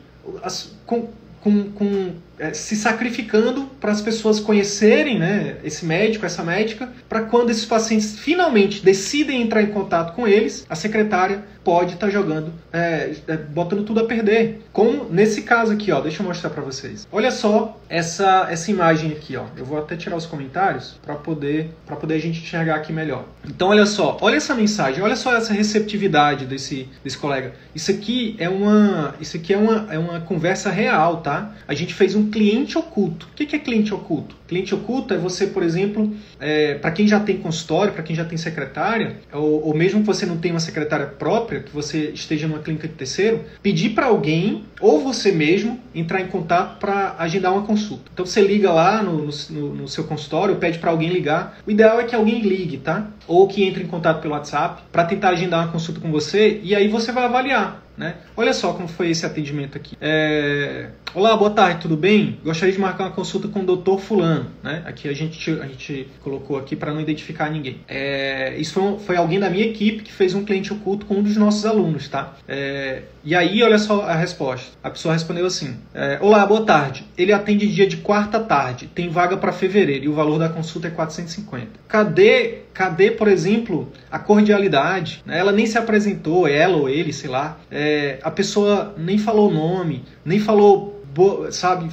com, com, com é, se sacrificando para as pessoas conhecerem né, esse médico, essa médica, para quando esses pacientes finalmente decidem entrar em contato com eles, a secretária pode estar tá jogando, é, é, botando tudo a perder. Como nesse caso aqui, ó, deixa eu mostrar para vocês. Olha só essa, essa imagem aqui, ó. Eu vou até tirar os comentários para poder para poder a gente enxergar aqui melhor. Então olha só, olha essa mensagem, olha só essa receptividade desse, desse colega. Isso aqui é uma isso aqui é uma, é uma conversa real, tá? A gente fez um cliente oculto. O que é cliente oculto? Cliente oculto é você, por exemplo, é, para quem já tem consultório, para quem já tem secretária, ou, ou mesmo que você não tenha uma secretária própria própria, que você esteja numa clínica de terceiro, pedir para alguém, ou você mesmo, entrar em contato para agendar uma consulta. Então você liga lá no, no, no seu consultório, pede para alguém ligar. O ideal é que alguém ligue, tá? Ou que entre em contato pelo WhatsApp para tentar agendar uma consulta com você e aí você vai avaliar. Né? Olha só como foi esse atendimento aqui. É... Olá, boa tarde, tudo bem? Gostaria de marcar uma consulta com o doutor fulano. Né? Aqui a gente, a gente colocou aqui para não identificar ninguém. É... Isso foi, foi, alguém da minha equipe que fez um cliente oculto com um dos nossos alunos. Tá? É... E aí, olha só a resposta. A pessoa respondeu assim: é, Olá, boa tarde. Ele atende dia de quarta tarde, tem vaga para fevereiro e o valor da consulta é 450. Cadê, cadê, por exemplo, a cordialidade? Né? Ela nem se apresentou, ela ou ele, sei lá. É, a pessoa nem falou o nome, nem falou boa, sabe?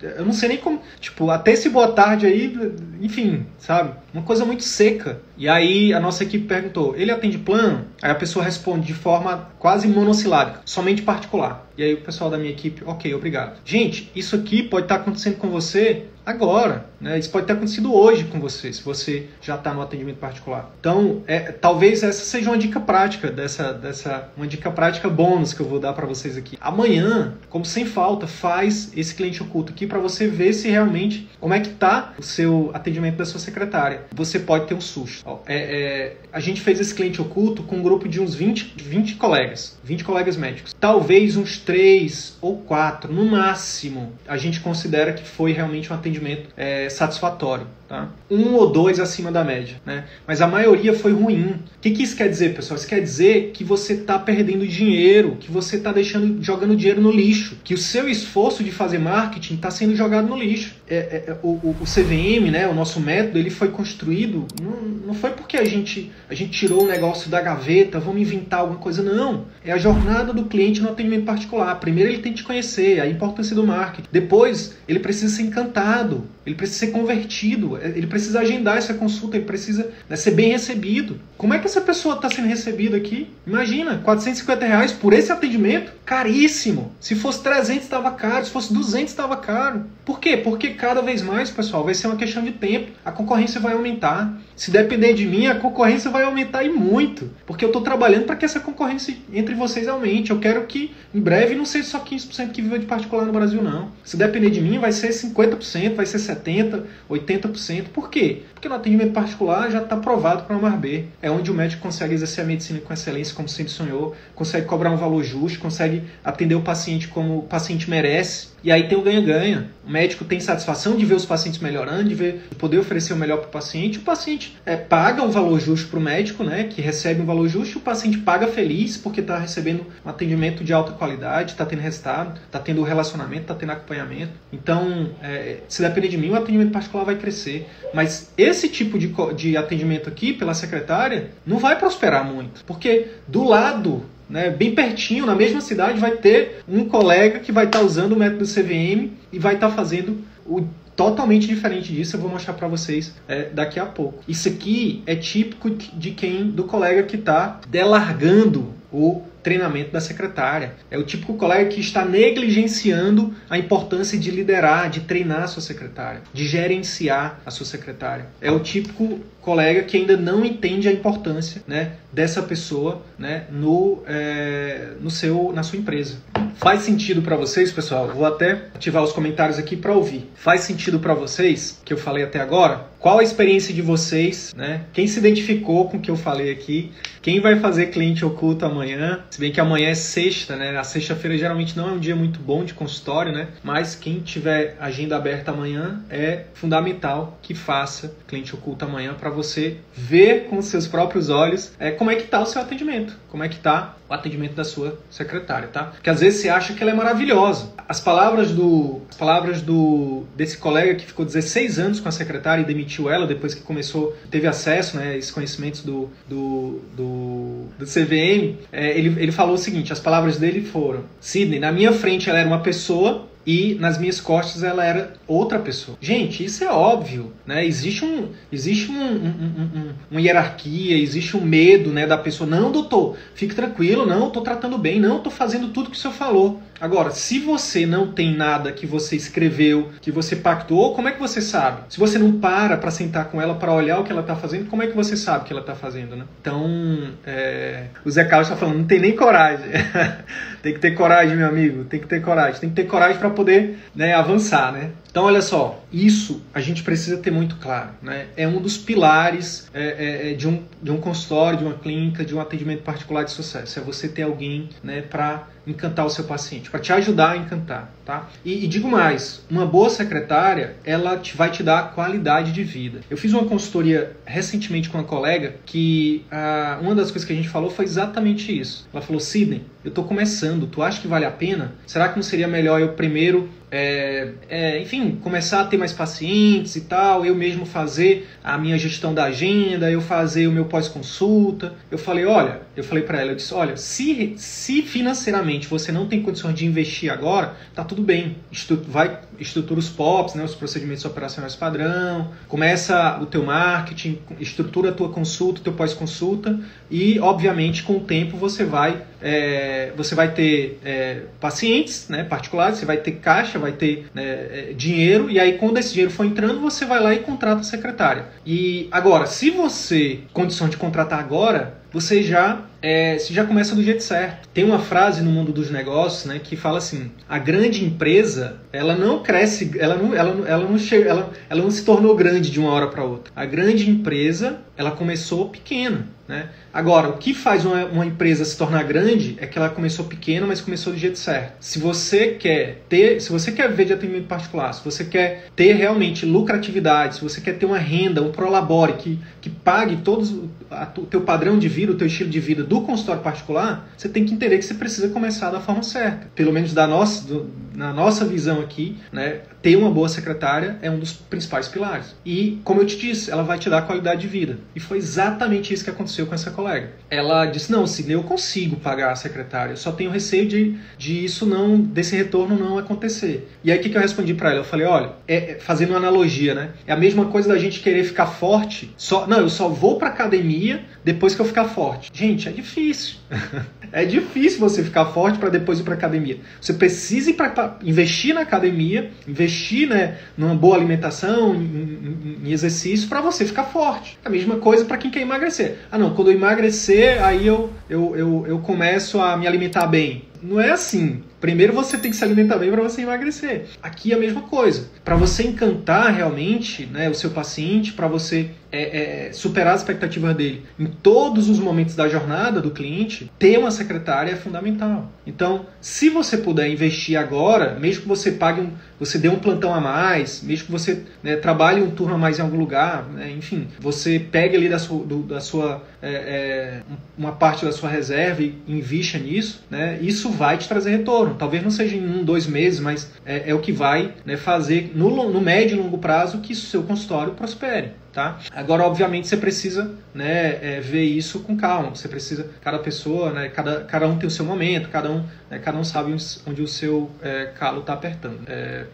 Eu não sei nem como. Tipo, até esse boa tarde aí, enfim, sabe? Uma coisa muito seca. E aí a nossa equipe perguntou: ele atende plano? Aí a pessoa responde de forma quase monossilábica, somente particular. E aí o pessoal da minha equipe, ok, obrigado. Gente, isso aqui pode estar acontecendo com você agora, né? Isso pode ter acontecido hoje com você, se você já está no atendimento particular. Então, é, talvez essa seja uma dica prática dessa, dessa, uma dica prática bônus que eu vou dar para vocês aqui. Amanhã, como sem falta, faz esse cliente oculto aqui para você ver se realmente como é que tá o seu atendimento da sua secretária. Você pode ter um susto. É, é, a gente fez esse cliente oculto com um grupo de uns 20, 20 colegas, 20 colegas médicos. Talvez uns 3 ou 4, no máximo, a gente considera que foi realmente um atendimento é, satisfatório. Tá? Um ou dois acima da média, né? Mas a maioria foi ruim. O que, que isso quer dizer, pessoal? Isso quer dizer que você está perdendo dinheiro, que você está deixando, jogando dinheiro no lixo, que o seu esforço de fazer marketing está sendo jogado no lixo. É, é, é, o, o, o, CVM, né, o nosso método, ele foi construído não, não foi porque a gente a gente tirou o negócio da gaveta, vamos inventar alguma coisa, não. É a jornada do cliente no atendimento particular. Primeiro ele tem que te conhecer, a importância do marketing. Depois ele precisa ser encantado, ele precisa ser convertido, ele precisa agendar essa consulta, ele precisa né, ser bem recebido. Como é que essa pessoa está sendo recebida aqui? Imagina, 450 reais por esse atendimento? Caríssimo. Se fosse 300 estava caro, se fosse 200 estava caro. Por quê? Porque cada vez mais, pessoal, vai ser uma questão de tempo. A concorrência vai aumentar. Se depender de mim, a concorrência vai aumentar e muito. Porque eu estou trabalhando para que essa concorrência entre vocês aumente. Eu quero que, em breve, não seja só 15% que viva de particular no Brasil, não. Se depender de mim, vai ser 50%, vai ser 70%, 80%. Por quê? Porque no atendimento particular já está provado para uma B. É onde o médico consegue exercer a medicina com excelência, como sempre sonhou, consegue cobrar um valor justo, consegue atender o paciente como o paciente merece. E aí tem o ganha-ganha. O médico tem satisfação de ver os pacientes melhorando, de, ver, de poder oferecer o melhor para o paciente. O paciente é, paga um valor justo para o médico, né, que recebe um valor justo, e o paciente paga feliz porque está recebendo um atendimento de alta qualidade, está tendo resultado, está tendo relacionamento, está tendo acompanhamento. Então, é, se depender de mim, o atendimento particular vai crescer. Mas esse tipo de, de atendimento aqui, pela secretária, não vai prosperar muito. Porque do lado né, bem pertinho, na mesma cidade, vai ter um colega que vai estar tá usando o método CVM e vai estar tá fazendo o totalmente diferente disso. Eu vou mostrar para vocês é, daqui a pouco. Isso aqui é típico de quem do colega que está delargando o treinamento da secretária. É o típico colega que está negligenciando a importância de liderar, de treinar a sua secretária, de gerenciar a sua secretária. É o típico colega que ainda não entende a importância né, dessa pessoa né, no, é, no seu, na sua empresa. Faz sentido para vocês, pessoal? Vou até ativar os comentários aqui para ouvir. Faz sentido para vocês que eu falei até agora? Qual a experiência de vocês, né? Quem se identificou com o que eu falei aqui? Quem vai fazer cliente oculto amanhã? Se bem que amanhã é sexta, né? A sexta-feira geralmente não é um dia muito bom de consultório, né? Mas quem tiver agenda aberta amanhã é fundamental que faça cliente oculto amanhã para você ver com seus próprios olhos é, como é que está o seu atendimento, como é que está o atendimento da sua secretária, tá? Porque às vezes você acha que ela é maravilhosa. As palavras do as palavras do desse colega que ficou 16 anos com a secretária e demitiu ela depois que começou, teve acesso, né, a esses conhecimentos do, do, do, do CVM, é, ele, ele falou o seguinte, as palavras dele foram, Sidney, na minha frente ela era uma pessoa e nas minhas costas ela era outra pessoa. Gente, isso é óbvio, né? Existe um, existe um, um, um, uma hierarquia, existe um medo, né, da pessoa. Não, doutor, fique tranquilo, não, estou tratando bem, não, estou fazendo tudo que o senhor falou. Agora, se você não tem nada que você escreveu, que você pactuou, como é que você sabe? Se você não para para sentar com ela para olhar o que ela está fazendo, como é que você sabe o que ela está fazendo, né? Então, é... o Zé Carlos está falando, não tem nem coragem. tem que ter coragem, meu amigo, tem que ter coragem. Tem que ter coragem para poder né, avançar, né? Então, olha só, isso a gente precisa ter muito claro. Né? É um dos pilares é, é, é, de, um, de um consultório, de uma clínica, de um atendimento particular de sucesso. É você ter alguém né, para encantar o seu paciente, para te ajudar a encantar, tá? E, e, digo mais, uma boa secretária, ela te, vai te dar qualidade de vida. Eu fiz uma consultoria recentemente com uma colega que ah, uma das coisas que a gente falou foi exatamente isso. Ela falou, Sidney, eu estou começando, tu acha que vale a pena? Será que não seria melhor eu primeiro é, é, enfim, começar a ter mais pacientes e tal, eu mesmo fazer a minha gestão da agenda, eu fazer o meu pós-consulta. Eu falei, olha, eu falei para ela, eu disse, olha, se, se financeiramente você não tem condições de investir agora, tá tudo bem. Vai, estrutura os POPs, né, os procedimentos operacionais padrão, começa o teu marketing, estrutura a tua consulta, teu pós-consulta e, obviamente, com o tempo você vai, é, você vai ter é, pacientes né, particulares, você vai ter caixa, vai ter né, é, dinheiro, e aí quando esse dinheiro for entrando, você vai lá e contrata a secretária. E agora, se você, condição de contratar agora, você já é, você já começa do jeito certo. Tem uma frase no mundo dos negócios, né, que fala assim: a grande empresa, ela não cresce, ela não, ela, ela não chega, ela, ela não se tornou grande de uma hora para outra. A grande empresa, ela começou pequena, né? Agora, o que faz uma, uma, empresa se tornar grande é que ela começou pequena, mas começou do jeito certo. Se você quer ter, se você quer ver de atendimento particular, se você quer ter realmente lucratividade, se você quer ter uma renda, um prolabore que, que pague todos o teu padrão de vida, o teu estilo de vida do consultório particular, você tem que entender que você precisa começar da forma certa. Pelo menos da nossa, do, na nossa visão aqui, né, ter uma boa secretária é um dos principais pilares. E, como eu te disse, ela vai te dar qualidade de vida. E foi exatamente isso que aconteceu com essa colega. Ela disse: Não, Sidney, eu consigo pagar a secretária, eu só tenho receio de, de isso não, desse retorno não acontecer. E aí o que, que eu respondi para ela? Eu falei: Olha, é, é, fazendo uma analogia, né? É a mesma coisa da gente querer ficar forte. Só, não, eu só vou pra academia depois que eu ficar forte. Gente, é difícil. é difícil você ficar forte para depois ir para academia. Você precisa ir pra, investir na academia, investir né, numa boa alimentação, em, em, em exercício para você ficar forte. A mesma coisa para quem quer emagrecer. Ah, não, quando eu emagrecer, aí eu, eu, eu, eu começo a me alimentar bem. Não é assim. Primeiro você tem que se alimentar bem para você emagrecer. Aqui é a mesma coisa. Para você encantar realmente né, o seu paciente, para você é, é, superar as expectativas dele em todos os momentos da jornada do cliente, ter uma secretária é fundamental. Então, se você puder investir agora, mesmo que você pague um, você dê um plantão a mais, mesmo que você né, trabalhe um turno a mais em algum lugar, né, enfim, você pegue ali da sua, do, da sua é, é uma parte da sua reserva e invista nisso, né, isso vai te trazer retorno talvez não seja em um, dois meses, mas é, é o que vai né, fazer no, no médio e longo prazo que seu consultório prospere. Tá? Agora, obviamente, você precisa né, é, ver isso com calma. Você precisa, cada pessoa, né, cada, cada um tem o seu momento, cada um, né, cada um sabe onde o seu é, calo está apertando. É,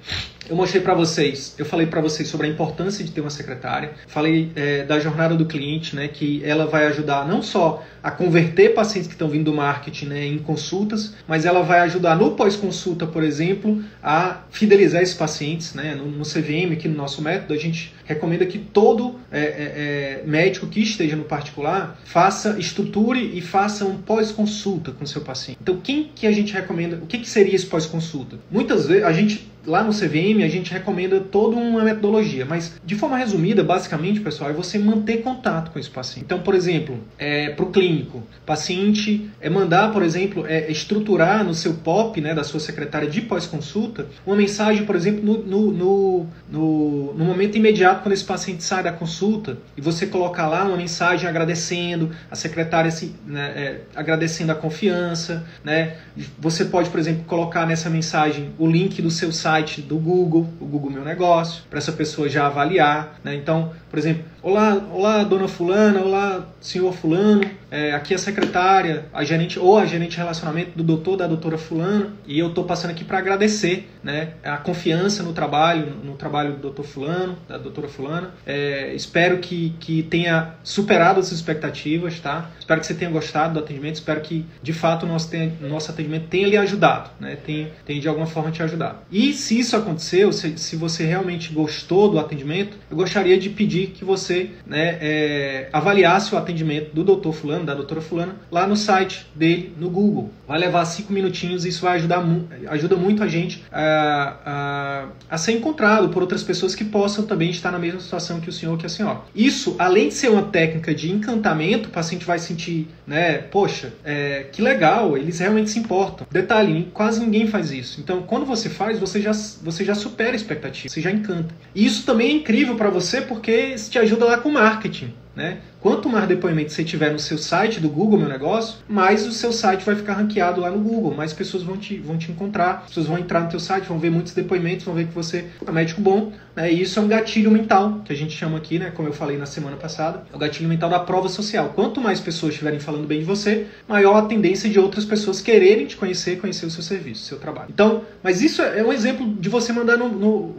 eu mostrei para vocês, eu falei para vocês sobre a importância de ter uma secretária, falei é, da jornada do cliente, né, que ela vai ajudar não só a converter pacientes que estão vindo do marketing né, em consultas, mas ela vai ajudar no pós-consulta, por exemplo, a fidelizar esses pacientes. Né? No, no CVM, aqui no nosso método, a gente recomenda que todo é, é, é, médico que esteja no particular faça, estruture e faça um pós-consulta com o seu paciente. Então, quem que a gente recomenda? O que, que seria esse pós-consulta? Muitas vezes a gente lá no CVM a gente recomenda toda uma metodologia, mas de forma resumida, basicamente, pessoal, é você manter contato com esse paciente. Então, por exemplo, é, para o clínico, paciente é mandar, por exemplo, é, estruturar no seu POP, né, da sua secretária de pós-consulta, uma mensagem, por exemplo, no, no, no, no, no momento imediato quando esse paciente sai da consulta e você colocar lá uma mensagem agradecendo a secretária, né, é, agradecendo a confiança, né? Você pode, por exemplo, colocar nessa mensagem o link do seu site site do Google, o Google Meu Negócio, para essa pessoa já avaliar. Né? Então, por exemplo, olá, olá, dona fulana, olá, senhor fulano, é, aqui é a secretária, a gerente ou a gerente de relacionamento do doutor, da doutora fulana, e eu estou passando aqui para agradecer né, a confiança no trabalho, no trabalho do doutor fulano, da doutora fulana. É, espero que, que tenha superado as expectativas, tá? Espero que você tenha gostado do atendimento, espero que de fato o nosso, tenha, nosso atendimento tenha lhe ajudado, né? Tenha, tenha de alguma forma te ajudado. E se isso aconteceu, se, se você realmente gostou do atendimento, eu gostaria de pedir que você você né, é, avaliasse o atendimento do doutor fulano, da doutora fulana, lá no site dele, no Google. Vai levar cinco minutinhos isso vai ajudar ajuda muito a gente a, a, a, ser encontrado por outras pessoas que possam também estar na mesma situação que o senhor que a senhora. Isso, além de ser uma técnica de encantamento, o paciente vai sentir, né, poxa, é, que legal, eles realmente se importam. Detalhe, quase ninguém faz isso. Então, quando você faz, você já, você já supera a expectativa, você já encanta. E isso também é incrível para você porque te ajuda lá com marketing. Né? Quanto mais depoimentos você tiver no seu site do Google Meu Negócio, mais o seu site vai ficar ranqueado lá no Google, mais pessoas vão te, vão te encontrar, pessoas vão entrar no teu site, vão ver muitos depoimentos, vão ver que você é médico bom, né? E isso é um gatilho mental, que a gente chama aqui, né? Como eu falei na semana passada, é o gatilho mental da prova social. Quanto mais pessoas estiverem falando bem de você, maior a tendência de outras pessoas quererem te conhecer, conhecer o seu serviço, o seu trabalho. Então, mas isso é um exemplo de você mandar no, no,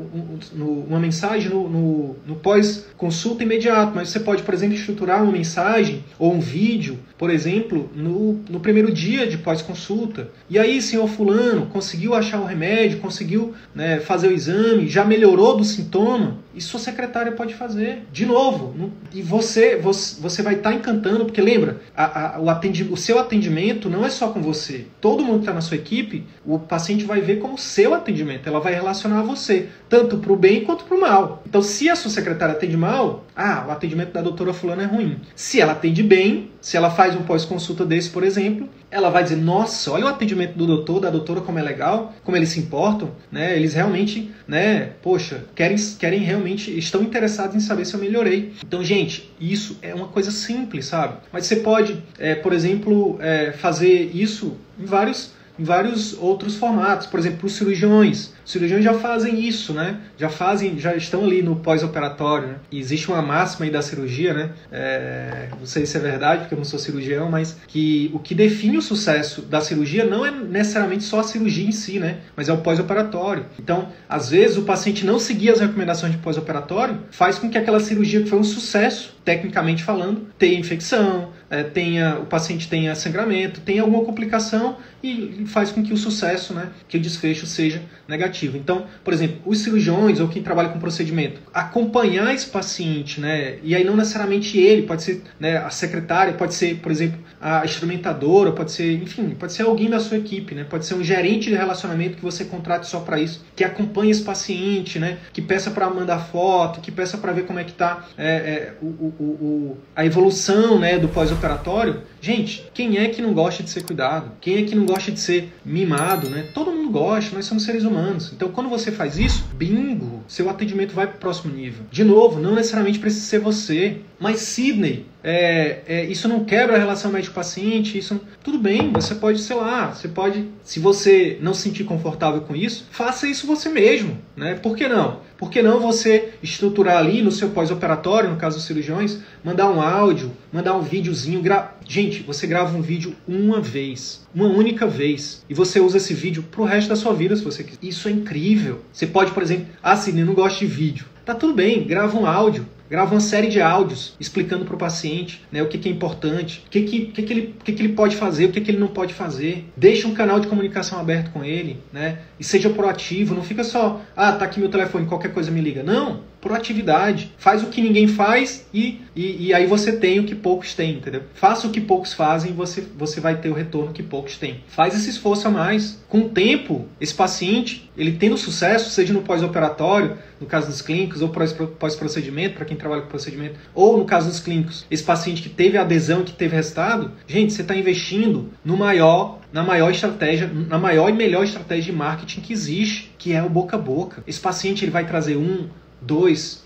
no, uma mensagem no, no pós-consulta imediato, mas você pode, por exemplo, estruturar uma mensagem ou um vídeo, por exemplo, no, no primeiro dia de pós-consulta. E aí, senhor fulano, conseguiu achar o remédio, conseguiu né, fazer o exame, já melhorou do sintoma? E sua secretária pode fazer. De novo. No, e você, você, você vai estar tá encantando, porque lembra, a, a, o, atendi, o seu atendimento não é só com você. Todo mundo que está na sua equipe, o paciente vai ver como seu atendimento. Ela vai relacionar a você, tanto para o bem quanto para o mal. Então, se a sua secretária atende mal, ah, o atendimento da doutora fulana é ruim. Se ela atende bem, se ela faz um pós-consulta desse, por exemplo, ela vai dizer: Nossa, olha o atendimento do doutor, da doutora, como é legal, como eles se importam, né? Eles realmente, né? Poxa, querem, querem realmente, estão interessados em saber se eu melhorei. Então, gente, isso é uma coisa simples, sabe? Mas você pode, é, por exemplo, é, fazer isso em vários, em vários outros formatos. Por exemplo, os cirurgiões. Cirurgiões já fazem isso, né? Já fazem, já estão ali no pós-operatório. Né? E existe uma máxima aí da cirurgia, né? É, não sei se é verdade, porque eu não sou cirurgião, mas que o que define o sucesso da cirurgia não é necessariamente só a cirurgia em si, né? Mas é o pós-operatório. Então, às vezes, o paciente não seguir as recomendações de pós-operatório faz com que aquela cirurgia que foi um sucesso, tecnicamente falando, tenha infecção, é, tenha o paciente tenha sangramento, tenha alguma complicação e faz com que o sucesso, né, que o desfecho seja negativo. Então, por exemplo, os cirurgiões ou quem trabalha com procedimento, acompanhar esse paciente, né, e aí não necessariamente ele, pode ser né, a secretária, pode ser, por exemplo, a instrumentadora, pode ser, enfim, pode ser alguém da sua equipe, né, pode ser um gerente de relacionamento que você contrate só para isso, que acompanhe esse paciente, né, que peça para mandar foto, que peça para ver como é que está é, é, o, o, o, a evolução, né, do pós-operatório. Gente, quem é que não gosta de ser cuidado? Quem é que não gosta de ser mimado, né? Todo mundo gosta, nós somos seres humanos. Então, quando você faz isso, bingo, seu atendimento vai para o próximo nível. De novo, não necessariamente precisa ser você, mas Sidney, é, é, isso não quebra a relação médico-paciente, isso tudo bem, você pode, sei lá, você pode, se você não se sentir confortável com isso, faça isso você mesmo, né? Por que não? Por que não você estruturar ali no seu pós-operatório, no caso dos cirurgiões, mandar um áudio, mandar um videozinho, gra... gente, você grava um vídeo uma vez, uma única vez, e você usa esse vídeo pro resto da sua vida, se você quiser. Isso é incrível. Você pode, por exemplo, ah, Sidney, não gosto de vídeo. Tá tudo bem, grava um áudio, grava uma série de áudios explicando para o paciente né, o que, que, é importante, o que, que, que, que, ele, que, que ele pode fazer, o que, que ele não pode fazer. Deixa um canal de comunicação aberto com ele né, e seja proativo. Não fica só, ah, tá aqui meu telefone, qualquer coisa me liga. Não, proatividade. Faz o que ninguém faz e, e, e, aí você tem o que poucos têm, entendeu? Faça o que poucos fazem e você, você vai ter o retorno que poucos têm. Faz esse esforço a mais. Com o tempo, esse paciente, ele tendo sucesso, seja no pós-operatório, no caso dos clínicos, ou pós-procedimento, para quem trabalha com procedimento, ou no caso dos clínicos, esse paciente que teve adesão, que teve resultado, gente, você está investindo no maior na maior estratégia, na maior e melhor estratégia de marketing que existe, que é o boca a boca. Esse paciente ele vai trazer um, dois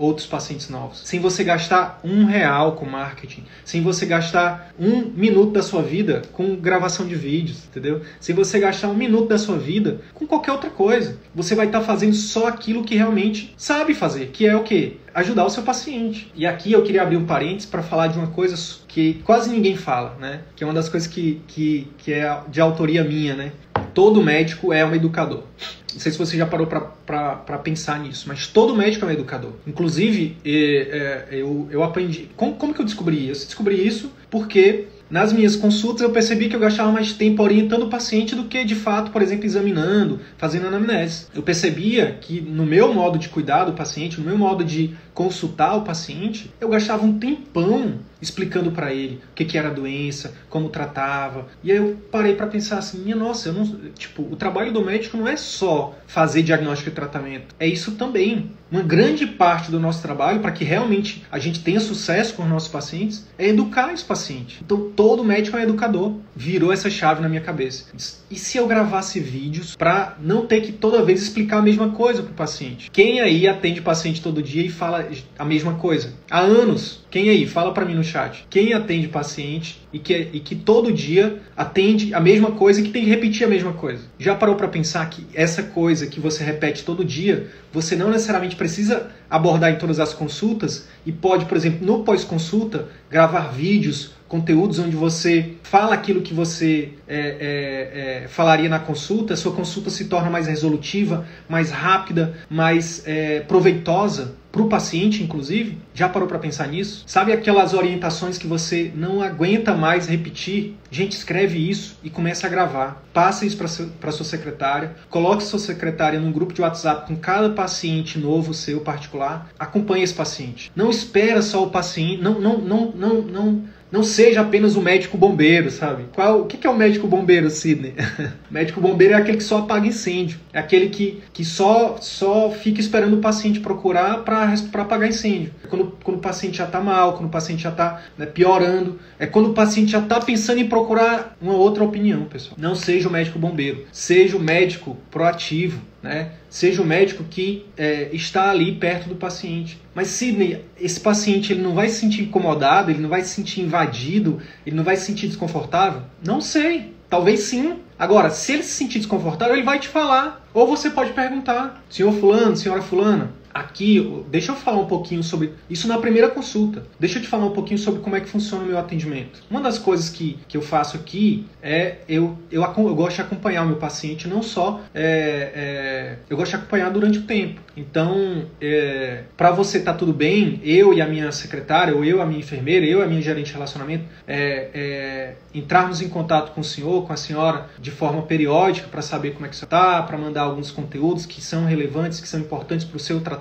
outros pacientes novos. Sem você gastar um real com marketing, sem você gastar um minuto da sua vida com gravação de vídeos, entendeu? Sem você gastar um minuto da sua vida com qualquer outra coisa. Você vai estar tá fazendo só aquilo que realmente sabe fazer, que é o quê? Ajudar o seu paciente. E aqui eu queria abrir um parênteses para falar de uma coisa que quase ninguém fala, né? Que é uma das coisas que, que, que é de autoria minha, né? Todo médico é um educador. Não sei se você já parou para pensar nisso, mas todo médico é um educador. Inclusive, é, eu, eu aprendi. Como, como que eu descobri isso? Descobri isso porque nas minhas consultas eu percebi que eu gastava mais tempo orientando o paciente do que de fato, por exemplo, examinando, fazendo anamnese. Eu percebia que no meu modo de cuidar do paciente, no meu modo de consultar o paciente, eu gastava um tempão explicando para ele o que, que era a doença, como tratava. E aí eu parei para pensar assim, minha nossa, eu não, tipo, o trabalho do médico não é só fazer diagnóstico e tratamento, é isso também. Uma grande parte do nosso trabalho, para que realmente a gente tenha sucesso com os nossos pacientes, é educar esse paciente. Então todo médico é educador. Virou essa chave na minha cabeça. E se eu gravasse vídeos para não ter que toda vez explicar a mesma coisa para o paciente? Quem aí atende paciente todo dia e fala a mesma coisa? Há anos. Quem aí? Fala para mim no chat. Quem atende paciente e que, e que todo dia atende a mesma coisa e que tem que repetir a mesma coisa? Já parou para pensar que essa coisa que você repete todo dia, você não necessariamente precisa abordar em todas as consultas e pode, por exemplo, no pós-consulta, gravar vídeos conteúdos onde você fala aquilo que você é, é, é, falaria na consulta, sua consulta se torna mais resolutiva, mais rápida, mais é, proveitosa para o paciente, inclusive. Já parou para pensar nisso? Sabe aquelas orientações que você não aguenta mais repetir? Gente, escreve isso e começa a gravar. Passa isso para sua secretária. Coloque sua secretária num grupo de WhatsApp com cada paciente novo seu particular. Acompanhe esse paciente. Não espera só o paciente. Não, não, não, não, não não seja apenas o médico bombeiro, sabe? Qual, o que é o médico bombeiro, Sidney? médico bombeiro é aquele que só apaga incêndio. É aquele que, que só, só fica esperando o paciente procurar para apagar incêndio. É quando, quando o paciente já está mal, quando o paciente já está né, piorando. É quando o paciente já está pensando em procurar uma outra opinião, pessoal. Não seja o médico bombeiro. Seja o médico proativo né? Seja o médico que é, está ali perto do paciente. Mas Sidney, esse paciente ele não vai se sentir incomodado, ele não vai se sentir invadido, ele não vai se sentir desconfortável? Não sei. Talvez sim. Agora, se ele se sentir desconfortável, ele vai te falar. Ou você pode perguntar, senhor fulano, senhora fulana, aqui, deixa eu falar um pouquinho sobre isso na primeira consulta. Deixa eu te falar um pouquinho sobre como é que funciona o meu atendimento. Uma das coisas que, que eu faço aqui é eu, eu, eu gosto de acompanhar o meu paciente, não só é, é, eu gosto de acompanhar durante o tempo. Então, é, para você estar tá tudo bem, eu e a minha secretária, ou eu a minha enfermeira, eu a minha gerente de relacionamento, é, é, entrarmos em contato com o senhor, com a senhora, de forma periódica para saber como é que você está, para mandar alguns conteúdos que são relevantes, que são importantes para o seu tratamento.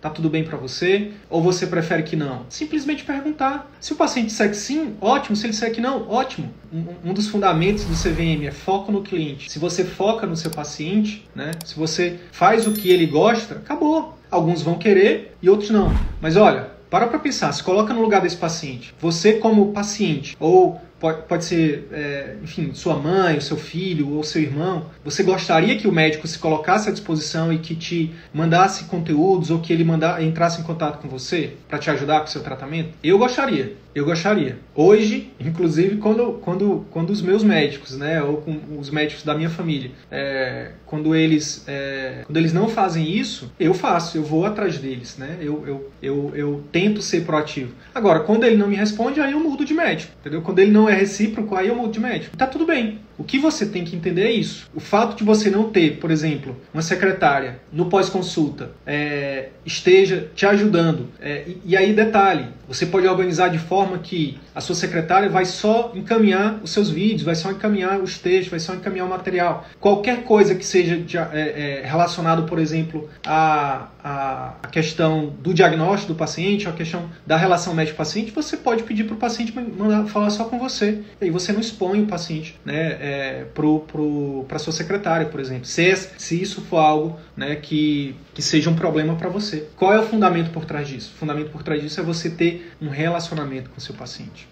Tá tudo bem para você? Ou você prefere que não? Simplesmente perguntar. Se o paciente disser que sim, ótimo. Se ele disser que não, ótimo. Um, um dos fundamentos do CVM é foco no cliente. Se você foca no seu paciente, né? Se você faz o que ele gosta, acabou. Alguns vão querer e outros não. Mas olha, para para pensar, se coloca no lugar desse paciente. Você como paciente ou pode, pode ser, é, enfim, sua mãe, o seu filho ou seu irmão, você gostaria que o médico se colocasse à disposição e que te mandasse conteúdos ou que ele mandar, entrasse em contato com você para te ajudar com o seu tratamento? Eu gostaria. Eu gostaria. Hoje, inclusive, quando, quando, quando os meus médicos, né, ou com os médicos da minha família, é, quando, eles, é, quando eles não fazem isso, eu faço, eu vou atrás deles, né? Eu, eu, eu, eu tento ser proativo. Agora, quando ele não me responde, aí eu mudo de médico, entendeu? Quando ele não é recíproco, aí eu mudo de médico. Tá tudo bem. O que você tem que entender é isso. O fato de você não ter, por exemplo, uma secretária no pós-consulta é, esteja te ajudando. É, e, e aí, detalhe, você pode organizar de forma que a sua secretária vai só encaminhar os seus vídeos, vai só encaminhar os textos, vai só encaminhar o material. Qualquer coisa que seja é, é, relacionado, por exemplo, a, a, questão do diagnóstico do paciente, a questão da relação médico-paciente, você pode pedir para o paciente mandar falar só com você. E aí você não expõe o paciente né, é, para sua secretária, por exemplo. Se, se isso for algo né, que, que seja um problema para você. Qual é o fundamento por trás disso? O fundamento por trás disso é você ter um relacionamento com o seu paciente.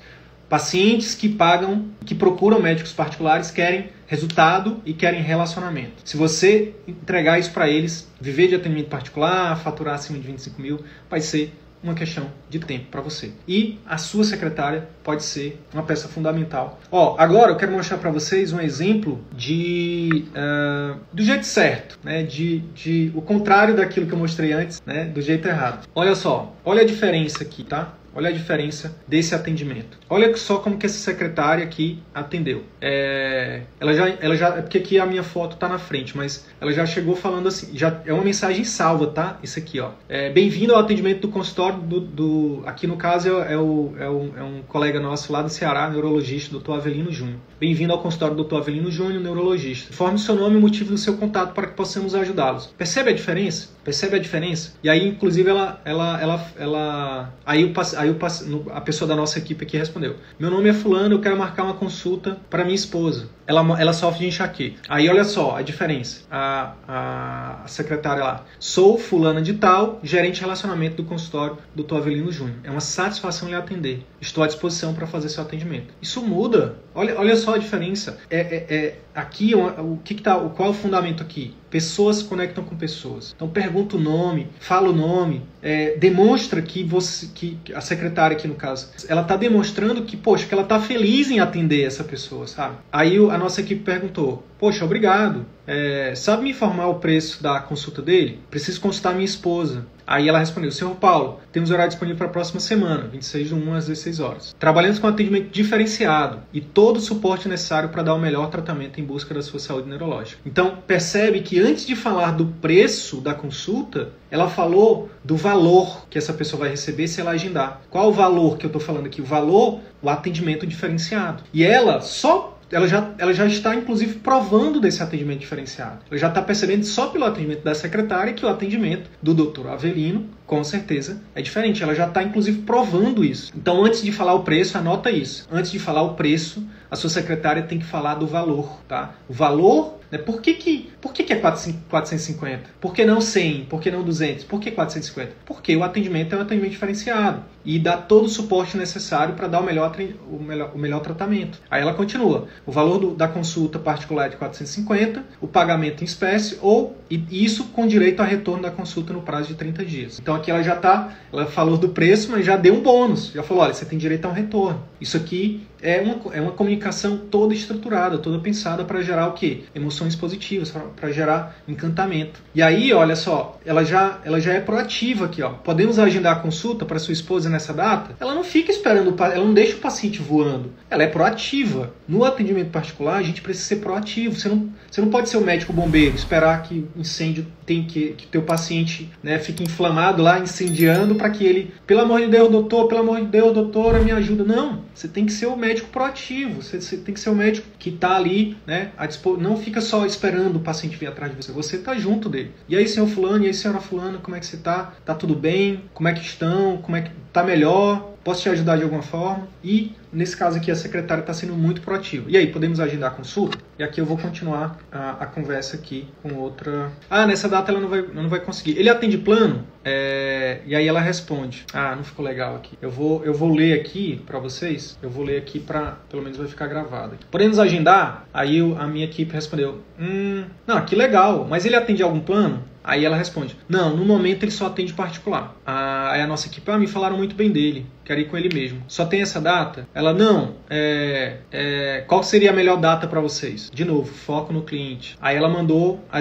Pacientes que pagam, que procuram médicos particulares, querem resultado e querem relacionamento. Se você entregar isso para eles, viver de atendimento particular, faturar acima de 25 mil, vai ser uma questão de tempo para você. E a sua secretária pode ser uma peça fundamental. Ó, agora eu quero mostrar para vocês um exemplo de uh, do jeito certo, né? De, de o contrário daquilo que eu mostrei antes, né? Do jeito errado. Olha só, olha a diferença aqui, tá? Olha a diferença desse atendimento. Olha só como que essa secretária aqui atendeu. É, ela já, ela já, é porque aqui a minha foto tá na frente, mas ela já chegou falando assim, já é uma mensagem salva, tá? Isso aqui, ó. É, Bem-vindo ao atendimento do consultório do, do aqui no caso é, é, o, é, o, é um colega nosso lá do Ceará, neurologista, Dr. Avelino Júnior. Bem-vindo ao consultório do Dr. Avelino Júnior, neurologista. Informe seu nome e o motivo do seu contato para que possamos ajudá-los. Percebe a diferença? Percebe a diferença? E aí, inclusive, ela, ela, ela, ela, aí, o, aí o, a pessoa da nossa equipe aqui respondeu: Meu nome é Fulano, eu quero marcar uma consulta para minha esposa. Ela, ela sofre de enxaqueca. Aí, olha só a diferença. A, a, a secretária lá: Sou Fulana de Tal, gerente de relacionamento do consultório do. Avelino Júnior. É uma satisfação lhe atender. Estou à disposição para fazer seu atendimento. Isso muda. Olha, olha só a diferença. É, é, é aqui o que, que tá, qual é o fundamento aqui? Pessoas se conectam com pessoas. Então pergunta o nome, fala o nome, é, demonstra que você, que a secretária aqui no caso, ela está demonstrando que, poxa, que ela está feliz em atender essa pessoa, sabe? Aí a nossa equipe perguntou, poxa, obrigado. É, sabe me informar o preço da consulta dele? Preciso consultar minha esposa. Aí ela respondeu: Senhor Paulo, temos horário disponível para a próxima semana, 26 de 1 às 16 horas. Trabalhamos com atendimento diferenciado e todo o suporte necessário para dar o melhor tratamento em busca da sua saúde neurológica. Então, percebe que antes de falar do preço da consulta, ela falou do valor que essa pessoa vai receber se ela agendar. Qual o valor que eu estou falando aqui? O valor, o atendimento diferenciado. E ela só ela já, ela já está, inclusive, provando desse atendimento diferenciado. Ela já está percebendo só pelo atendimento da secretária que o atendimento do doutor Avelino, com certeza, é diferente. Ela já está, inclusive, provando isso. Então, antes de falar o preço, anota isso. Antes de falar o preço, a sua secretária tem que falar do valor, tá? O valor né? Por que, que, por que, que é 450? Por que não 100? Por que não 200? Por que 450? Porque o atendimento é um atendimento diferenciado e dá todo o suporte necessário para dar o melhor, o, melhor, o melhor tratamento. Aí ela continua. O valor do, da consulta particular é de 450, o pagamento em espécie ou e isso com direito a retorno da consulta no prazo de 30 dias. Então aqui ela já está, ela falou do preço, mas já deu um bônus. Já falou, olha, você tem direito a um retorno. Isso aqui é uma, é uma comunicação toda estruturada, toda pensada para gerar o quê? Emoções positivas, para gerar encantamento. E aí, olha só, ela já, ela já é proativa aqui, ó. Podemos agendar a consulta para sua esposa nessa data? Ela não fica esperando, ela não deixa o paciente voando. Ela é proativa. No atendimento particular, a gente precisa ser proativo. Você não, você não pode ser o médico bombeiro, esperar que incêndio tem que que teu paciente, né, fique inflamado lá, incendiando para que ele, pelo amor de Deus, doutor, pelo amor de Deus, doutora, me ajuda. Não, você tem que ser o médico proativo, você, você tem que ser o médico que está ali, né, a dispor, não fica só esperando o paciente vir atrás de você, você está junto dele. E aí, senhor fulano, e aí, senhora fulana, como é que você está? Tá tudo bem? Como é que estão? Como é que tá melhor? Posso te ajudar de alguma forma? E nesse caso aqui a secretária está sendo muito proativa. E aí, podemos agendar a consulta? E aqui eu vou continuar a, a, conversa aqui com outra. Ah, nessa data ela não vai, não vai conseguir. Ele atende plano? É... E aí ela responde. Ah, não ficou legal aqui. Eu vou, eu vou ler aqui para vocês. Eu vou ler aqui para pelo menos vai ficar gravado. Podemos agendar? Aí a minha equipe respondeu. Hum, não, que legal. Mas ele atende algum plano? Aí ela responde: Não, no momento ele só atende particular. Aí a nossa equipe, ah, me falaram muito bem dele, quero ir com ele mesmo. Só tem essa data? Ela, não, é, é, qual seria a melhor data para vocês? De novo, foco no cliente. Aí ela mandou a,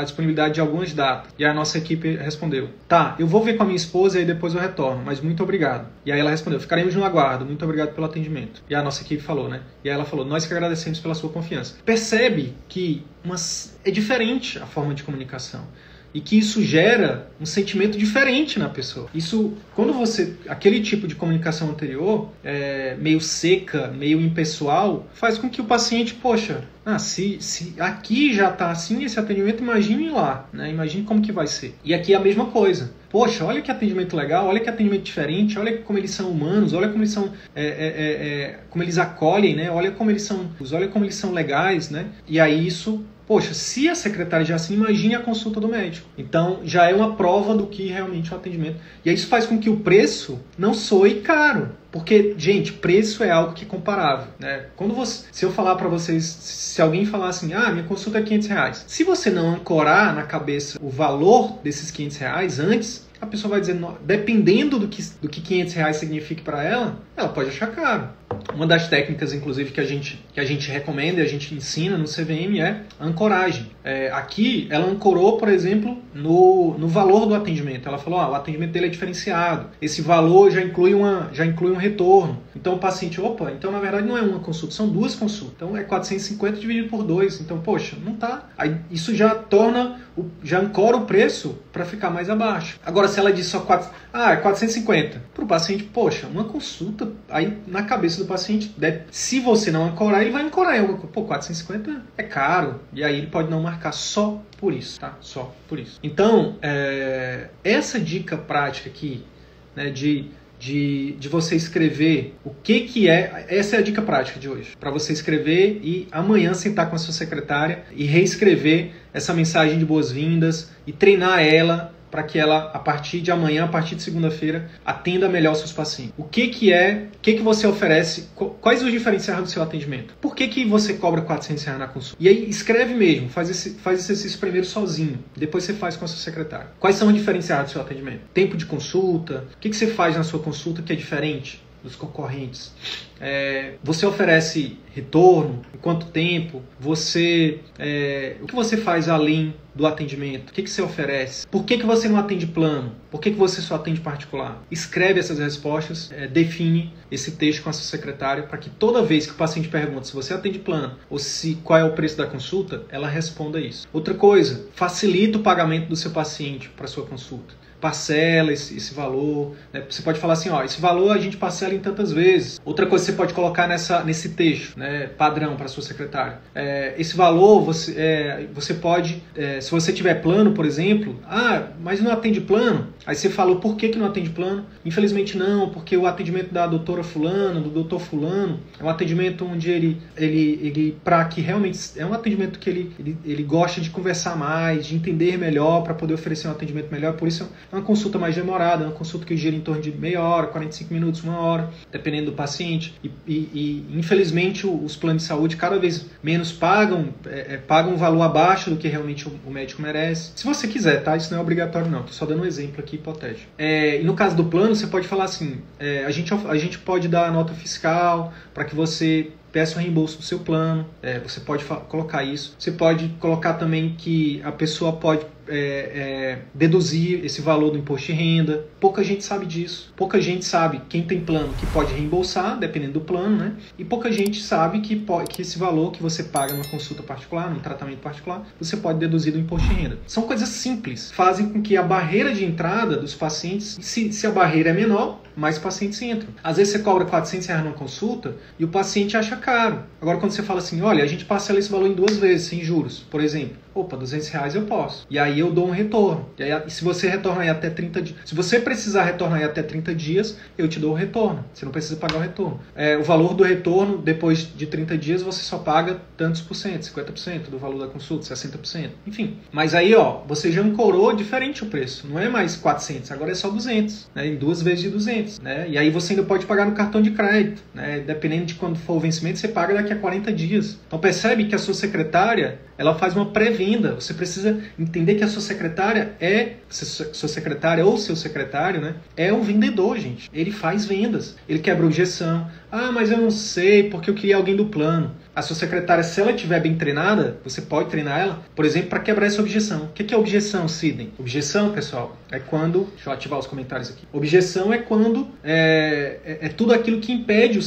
a, disponibilidade de algumas datas. E a nossa equipe respondeu: Tá, eu vou ver com a minha esposa e depois eu retorno, mas muito obrigado. E aí ela respondeu: Ficaremos no aguardo, muito obrigado pelo atendimento. E a nossa equipe falou, né? E aí ela falou: Nós que agradecemos pela sua confiança. Percebe que uma, é diferente a forma de comunicação e que isso gera um sentimento diferente na pessoa. Isso, quando você, aquele tipo de comunicação anterior, é, meio seca, meio impessoal, faz com que o paciente, poxa, ah, se, se aqui já está assim esse atendimento, imagine lá, né? Imagine como que vai ser. E aqui é a mesma coisa. Poxa, olha que atendimento legal, olha que atendimento diferente, olha como eles são humanos, olha como eles são, é, é, é, é como eles acolhem, né? Olha como eles são, olha como eles são legais, né? E aí isso Poxa, se a secretária já assim, imagine a consulta do médico. Então, já é uma prova do que realmente é o atendimento. E isso faz com que o preço não soe caro. Porque, gente, preço é algo que é comparável. Né? Quando você, se eu falar para vocês, se alguém falar assim, ah, minha consulta é 500 reais. Se você não ancorar na cabeça o valor desses 500 reais antes, a pessoa vai dizer, dependendo do que, do que 500 reais signifique para ela, ela pode achar caro. Uma das técnicas, inclusive, que a gente, que a gente recomenda e a gente ensina no CVM é ancoragem. É, aqui, ela ancorou, por exemplo, no, no valor do atendimento. Ela falou, ah, o atendimento dele é diferenciado. Esse valor já inclui, uma, já inclui um retorno. Então o paciente, opa, então na verdade não é uma consulta, são duas consultas. Então é 450 dividido por dois. Então, poxa, não tá. Aí, isso já torna, já ancora o preço para ficar mais abaixo. Agora, se ela diz só 4, ah, é 450. Para o paciente, poxa, uma consulta, aí na cabeça do paciente, deve, se você não ancorar, ele vai ancorar. Eu, pô, 450 é caro. E aí ele pode não marcar só por isso, tá? Só por isso. Então, é, essa dica prática aqui, né, de de, de você escrever o que que é. Essa é a dica prática de hoje. Para você escrever e amanhã sentar com a sua secretária e reescrever essa mensagem de boas-vindas e treinar ela para que ela, a partir de amanhã, a partir de segunda-feira, atenda melhor os seus pacientes. O que, que é, o que, que você oferece, quais os diferenciais do seu atendimento? Por que, que você cobra 400 reais na consulta? E aí escreve mesmo, faz esse, faz esse exercício primeiro sozinho, depois você faz com a sua secretária. Quais são os diferenciais do seu atendimento? Tempo de consulta, o que, que você faz na sua consulta que é diferente? Dos concorrentes. É, você oferece retorno? Em quanto tempo? Você, é, o que você faz além do atendimento? O que, que você oferece? Por que, que você não atende plano? Por que, que você só atende particular? Escreve essas respostas, é, define esse texto com a sua secretária para que toda vez que o paciente pergunta se você atende plano ou se qual é o preço da consulta, ela responda isso. Outra coisa, facilita o pagamento do seu paciente para sua consulta parcela esse, esse valor. Né? Você pode falar assim, ó, esse valor a gente parcela em tantas vezes. Outra coisa que você pode colocar nessa, nesse texto, né, padrão para sua secretária. É, esse valor você, é, você pode, é, se você tiver plano, por exemplo, ah, mas não atende plano. Aí você falou por que, que não atende plano? Infelizmente não, porque o atendimento da doutora fulano, do doutor fulano, é um atendimento onde ele, ele, ele para que realmente é um atendimento que ele, ele, ele gosta de conversar mais, de entender melhor para poder oferecer um atendimento melhor. Por isso é uma consulta mais demorada, uma consulta que gira em torno de meia hora, 45 minutos, uma hora, dependendo do paciente. E, e, e infelizmente os planos de saúde cada vez menos pagam, é, é, pagam um valor abaixo do que realmente o, o, médico merece. Se você quiser, tá? Isso não é obrigatório não. Tô só dando um exemplo aqui hipotético. É, e no caso do plano, você pode falar assim: é, a, gente, a gente pode dar nota fiscal para que você peça o reembolso do seu plano. É, você pode colocar isso. Você pode colocar também que a pessoa pode é, é, deduzir esse valor do imposto de renda. Pouca gente sabe disso. Pouca gente sabe quem tem plano que pode reembolsar, dependendo do plano, né? E pouca gente sabe que, pode, que esse valor que você paga numa consulta particular, num tratamento particular, você pode deduzir do imposto de renda. São coisas simples, fazem com que a barreira de entrada dos pacientes, se, se a barreira é menor, mais pacientes entram. Às vezes você cobra 400 reais numa consulta e o paciente acha caro. Agora, quando você fala assim, olha, a gente parcela esse valor em duas vezes, sem juros, por exemplo opa, 200 reais eu posso. E aí eu dou um retorno. E aí, se você retornar aí até 30 dias, se você precisar retornar aí até 30 dias, eu te dou o retorno. Você não precisa pagar o retorno. É, o valor do retorno, depois de 30 dias, você só paga tantos por cento, 50% do valor da consulta, 60%. Enfim. Mas aí, ó, você já ancorou diferente o preço. Não é mais 400, agora é só 200, né? Em duas vezes de 200, né? E aí você ainda pode pagar no cartão de crédito, né? Dependendo de quando for o vencimento, você paga daqui a 40 dias. Então percebe que a sua secretária, ela faz uma pré-venda. Você precisa entender que a sua secretária é, sua secretária ou seu secretário, né, é um vendedor, gente. Ele faz vendas. Ele quebra objeção. Ah, mas eu não sei porque eu queria alguém do plano a sua secretária, se ela estiver bem treinada, você pode treinar ela, por exemplo, para quebrar essa objeção. O que é objeção, Sidney? Objeção, pessoal, é quando. Deixa eu ativar os comentários aqui. Objeção é quando é, é, é tudo aquilo que impede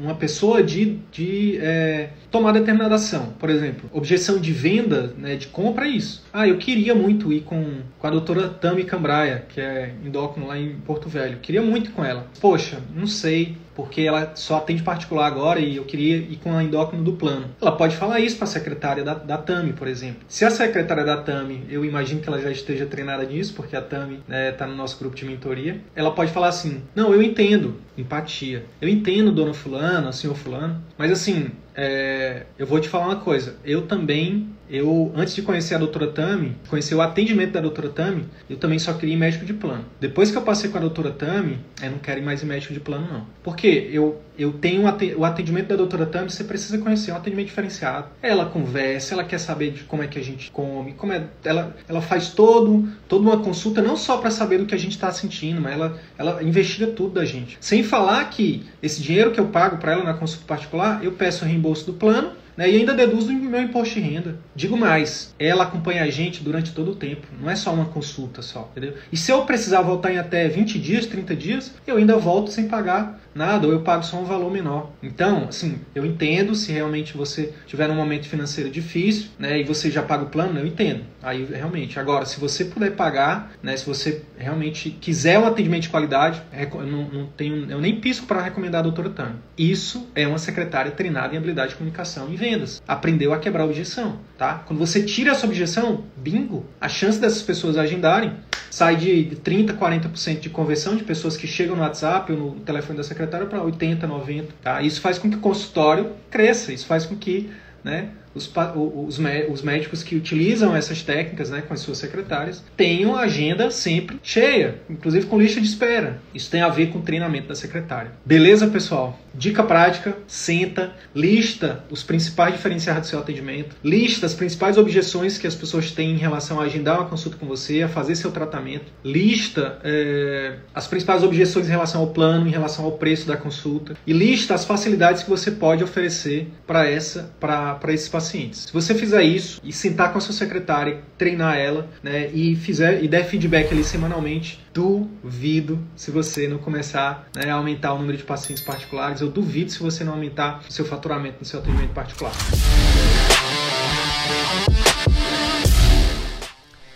uma pessoa de, de é, tomar determinada ação. Por exemplo, objeção de venda, né, de compra é isso. Ah, eu queria muito ir com, com a doutora Tami Cambraia, que é endócrino lá em Porto Velho. Queria muito com ela. Poxa, não sei, porque ela só atende particular agora e eu queria ir com a endócrino do plano. Ela pode falar isso para a secretária da, da TAMI, por exemplo. Se a secretária da TAMI, eu imagino que ela já esteja treinada nisso, porque a TAMI está né, tá no nosso grupo de mentoria, ela pode falar assim: Não, eu entendo, empatia. Eu entendo, dona Fulano, senhor Fulano, mas assim, é, eu vou te falar uma coisa. Eu também eu, antes de conhecer a doutora Tami, conhecer o atendimento da doutora Tami, eu também só queria ir médico de plano. Depois que eu passei com a doutora Tami, eu não quero ir mais em médico de plano, não. Porque eu, eu tenho o atendimento da doutora Tami, você precisa conhecer, é um atendimento diferenciado. Ela conversa, ela quer saber de como é que a gente come, como é, ela, ela faz todo, toda uma consulta, não só para saber do que a gente está sentindo, mas ela, ela investiga tudo da gente. Sem falar que esse dinheiro que eu pago para ela na consulta particular, eu peço o reembolso do plano né? E ainda deduz do meu imposto de renda. Digo mais, ela acompanha a gente durante todo o tempo. Não é só uma consulta só, entendeu? E se eu precisar voltar em até 20 dias, 30 dias, eu ainda volto sem pagar nada, ou eu pago só um valor menor. Então, assim, eu entendo se realmente você tiver um momento financeiro difícil, né, e você já paga o plano, eu entendo. Aí, realmente. Agora, se você puder pagar, né, se você realmente quiser um atendimento de qualidade, eu não, não tenho, eu nem pisco para recomendar a doutora Tânia. Isso é uma secretária treinada em habilidade de comunicação e vendas. Aprendeu a quebrar a objeção, tá? Quando você tira essa objeção, bingo, a chance dessas pessoas agendarem sai de 30, 40% de conversão de pessoas que chegam no WhatsApp ou no telefone da secretária para 80, 90, tá? Isso faz com que o consultório cresça, isso faz com que, né, os, os, os médicos que utilizam essas técnicas né, com as suas secretárias tenham a agenda sempre cheia, inclusive com lista de espera. Isso tem a ver com o treinamento da secretária. Beleza, pessoal? Dica prática: senta, lista os principais diferenciais do seu atendimento, lista as principais objeções que as pessoas têm em relação a agendar uma consulta com você, a fazer seu tratamento, lista é, as principais objeções em relação ao plano, em relação ao preço da consulta e lista as facilidades que você pode oferecer para essa para esses pacientes. Se você fizer isso e sentar com a sua secretária, treinar ela, né, e fizer e der feedback ali semanalmente, duvido se você não começar né, a aumentar o número de pacientes particulares. Eu duvido se você não aumentar o seu faturamento no seu atendimento particular.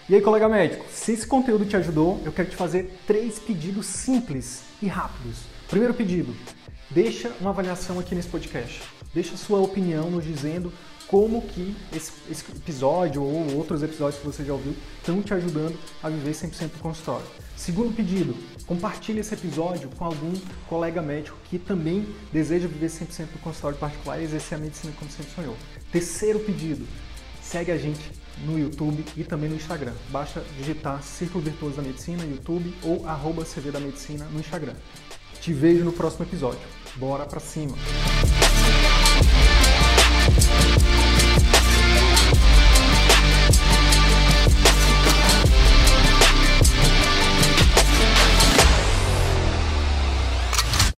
E aí, colega médico, se esse conteúdo te ajudou, eu quero te fazer três pedidos simples e rápidos. Primeiro pedido, deixa uma avaliação aqui nesse podcast. Deixa sua opinião nos dizendo como que esse, esse, episódio ou outros episódios que você já ouviu estão te ajudando a viver 100% do consultório. Segundo pedido, compartilhe esse episódio com algum colega médico que também deseja viver 100% do consultório particular e exercer a medicina como sempre sonhou. Terceiro pedido, segue a gente no YouTube e também no Instagram. Basta digitar Círculo Virtuoso da Medicina no YouTube ou arroba CV da Medicina no Instagram. Te vejo no próximo episódio. Bora pra cima!